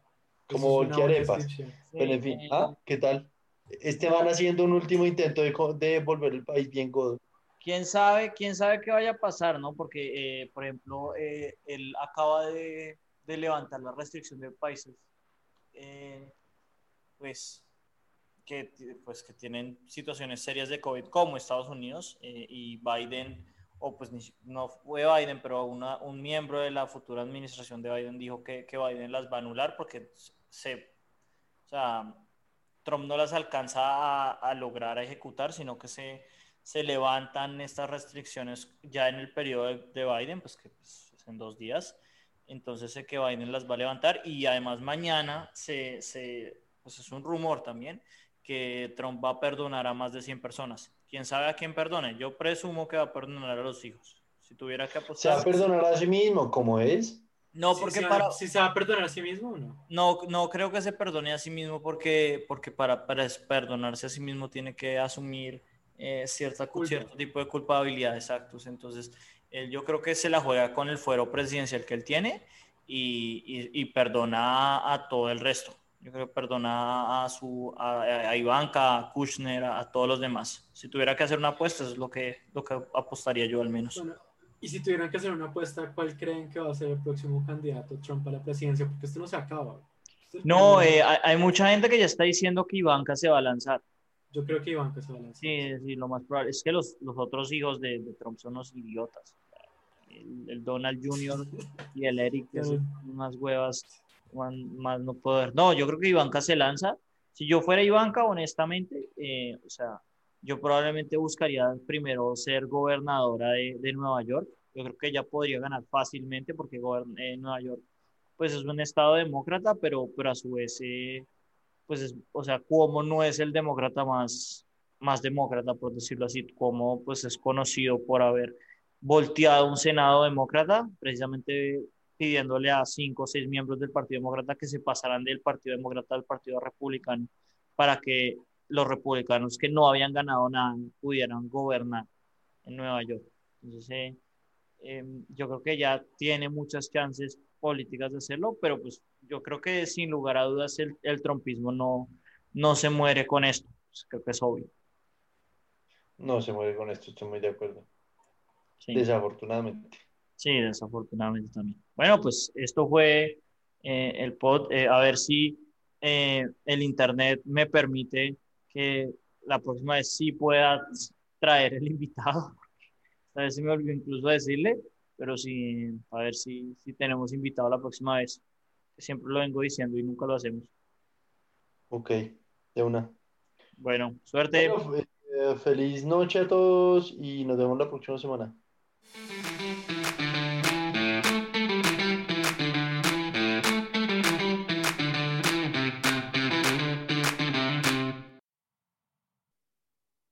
Como es descripción. Pero en fin, ah, ¿qué tal? Este van haciendo un último intento de, de volver el país bien godo. quién sabe, quién sabe qué vaya a pasar, ¿no? Porque, eh, por ejemplo, eh, él acaba de, de levantar la restricción de países, eh, pues, que, pues, que tienen situaciones serias de COVID, como Estados Unidos, eh, y Biden, o pues no fue Biden, pero una- un miembro de la futura administración de Biden dijo que, que Biden las va a anular porque se, o sea, Trump no las alcanza a, a lograr a ejecutar, sino que se, se levantan estas restricciones ya en el periodo de, de Biden, pues que pues, es en dos días. Entonces sé que Biden las va a levantar y además mañana se, se, pues es un rumor también que Trump va a perdonar a más de 100 personas. ¿Quién sabe a quién perdone? Yo presumo que va a perdonar a los hijos. Si tuviera que Se va apostar. a perdonar a sí mismo, como es. No, porque sí, para... ¿sí se va a perdonar a sí mismo o no? No, no creo que se perdone a sí mismo porque, porque para, para perdonarse a sí mismo tiene que asumir eh, cierta, Culpa. cierto tipo de culpabilidad, exactos. Entonces, él, yo creo que se la juega con el fuero presidencial que él tiene y, y- y perdona a, a todo el resto. Yo creo que perdona a, su, a, a Ivanka, a Kushner, a, a todos los demás. Si tuviera que hacer una apuesta, eso es lo que, lo que apostaría yo al menos. Bueno, y si tuvieran que hacer una apuesta, ¿cuál creen que va a ser el próximo candidato Trump a la presidencia? Porque esto no se acaba. Es- No, eh, hay, mucha gente que ya está diciendo que Ivanka se va a lanzar. Yo creo que que se va a lanzar. Sí, sí, lo más probable es que los, los otros hijos de, de Trump son unos idiotas. El, el Donald Jr. y el Eric, que son unas huevas más no poder. No, yo creo que Ivanka se lanza. Si yo fuera Ivanka, honestamente, eh, o sea, yo probablemente buscaría primero ser gobernadora de, de Nueva York. Yo creo que ella podría ganar fácilmente porque eh, Nueva York, pues es un estado demócrata, pero, pero a su vez, eh, pues es, o sea, Cuomo no es el demócrata más, más demócrata, por decirlo así. Cuomo, pues es conocido por haber volteado un Senado demócrata, precisamente pidiéndole a cinco o seis miembros del Partido Demócrata que se pasaran del Partido Demócrata al Partido Republicano para que los republicanos que no habían ganado nada pudieran gobernar en Nueva York. Entonces, eh, eh, yo creo que ya tiene muchas chances políticas de hacerlo, pero pues yo creo que sin lugar a dudas el, el trompismo no, no se muere con esto. Pues, creo que es obvio. No se muere con esto, estoy muy de acuerdo. Sí. Desafortunadamente. Sí, desafortunadamente también. Bueno, pues esto fue eh, el pod. Eh, a ver si eh, el internet me permite que la próxima vez sí pueda traer el invitado. A si me olvidó incluso decirle, pero sí, a ver si, si tenemos invitado la próxima vez. Siempre lo vengo diciendo y nunca lo hacemos. Ok, de una. Bueno, suerte. Bueno, eh, feliz noche a todos y nos vemos la próxima semana.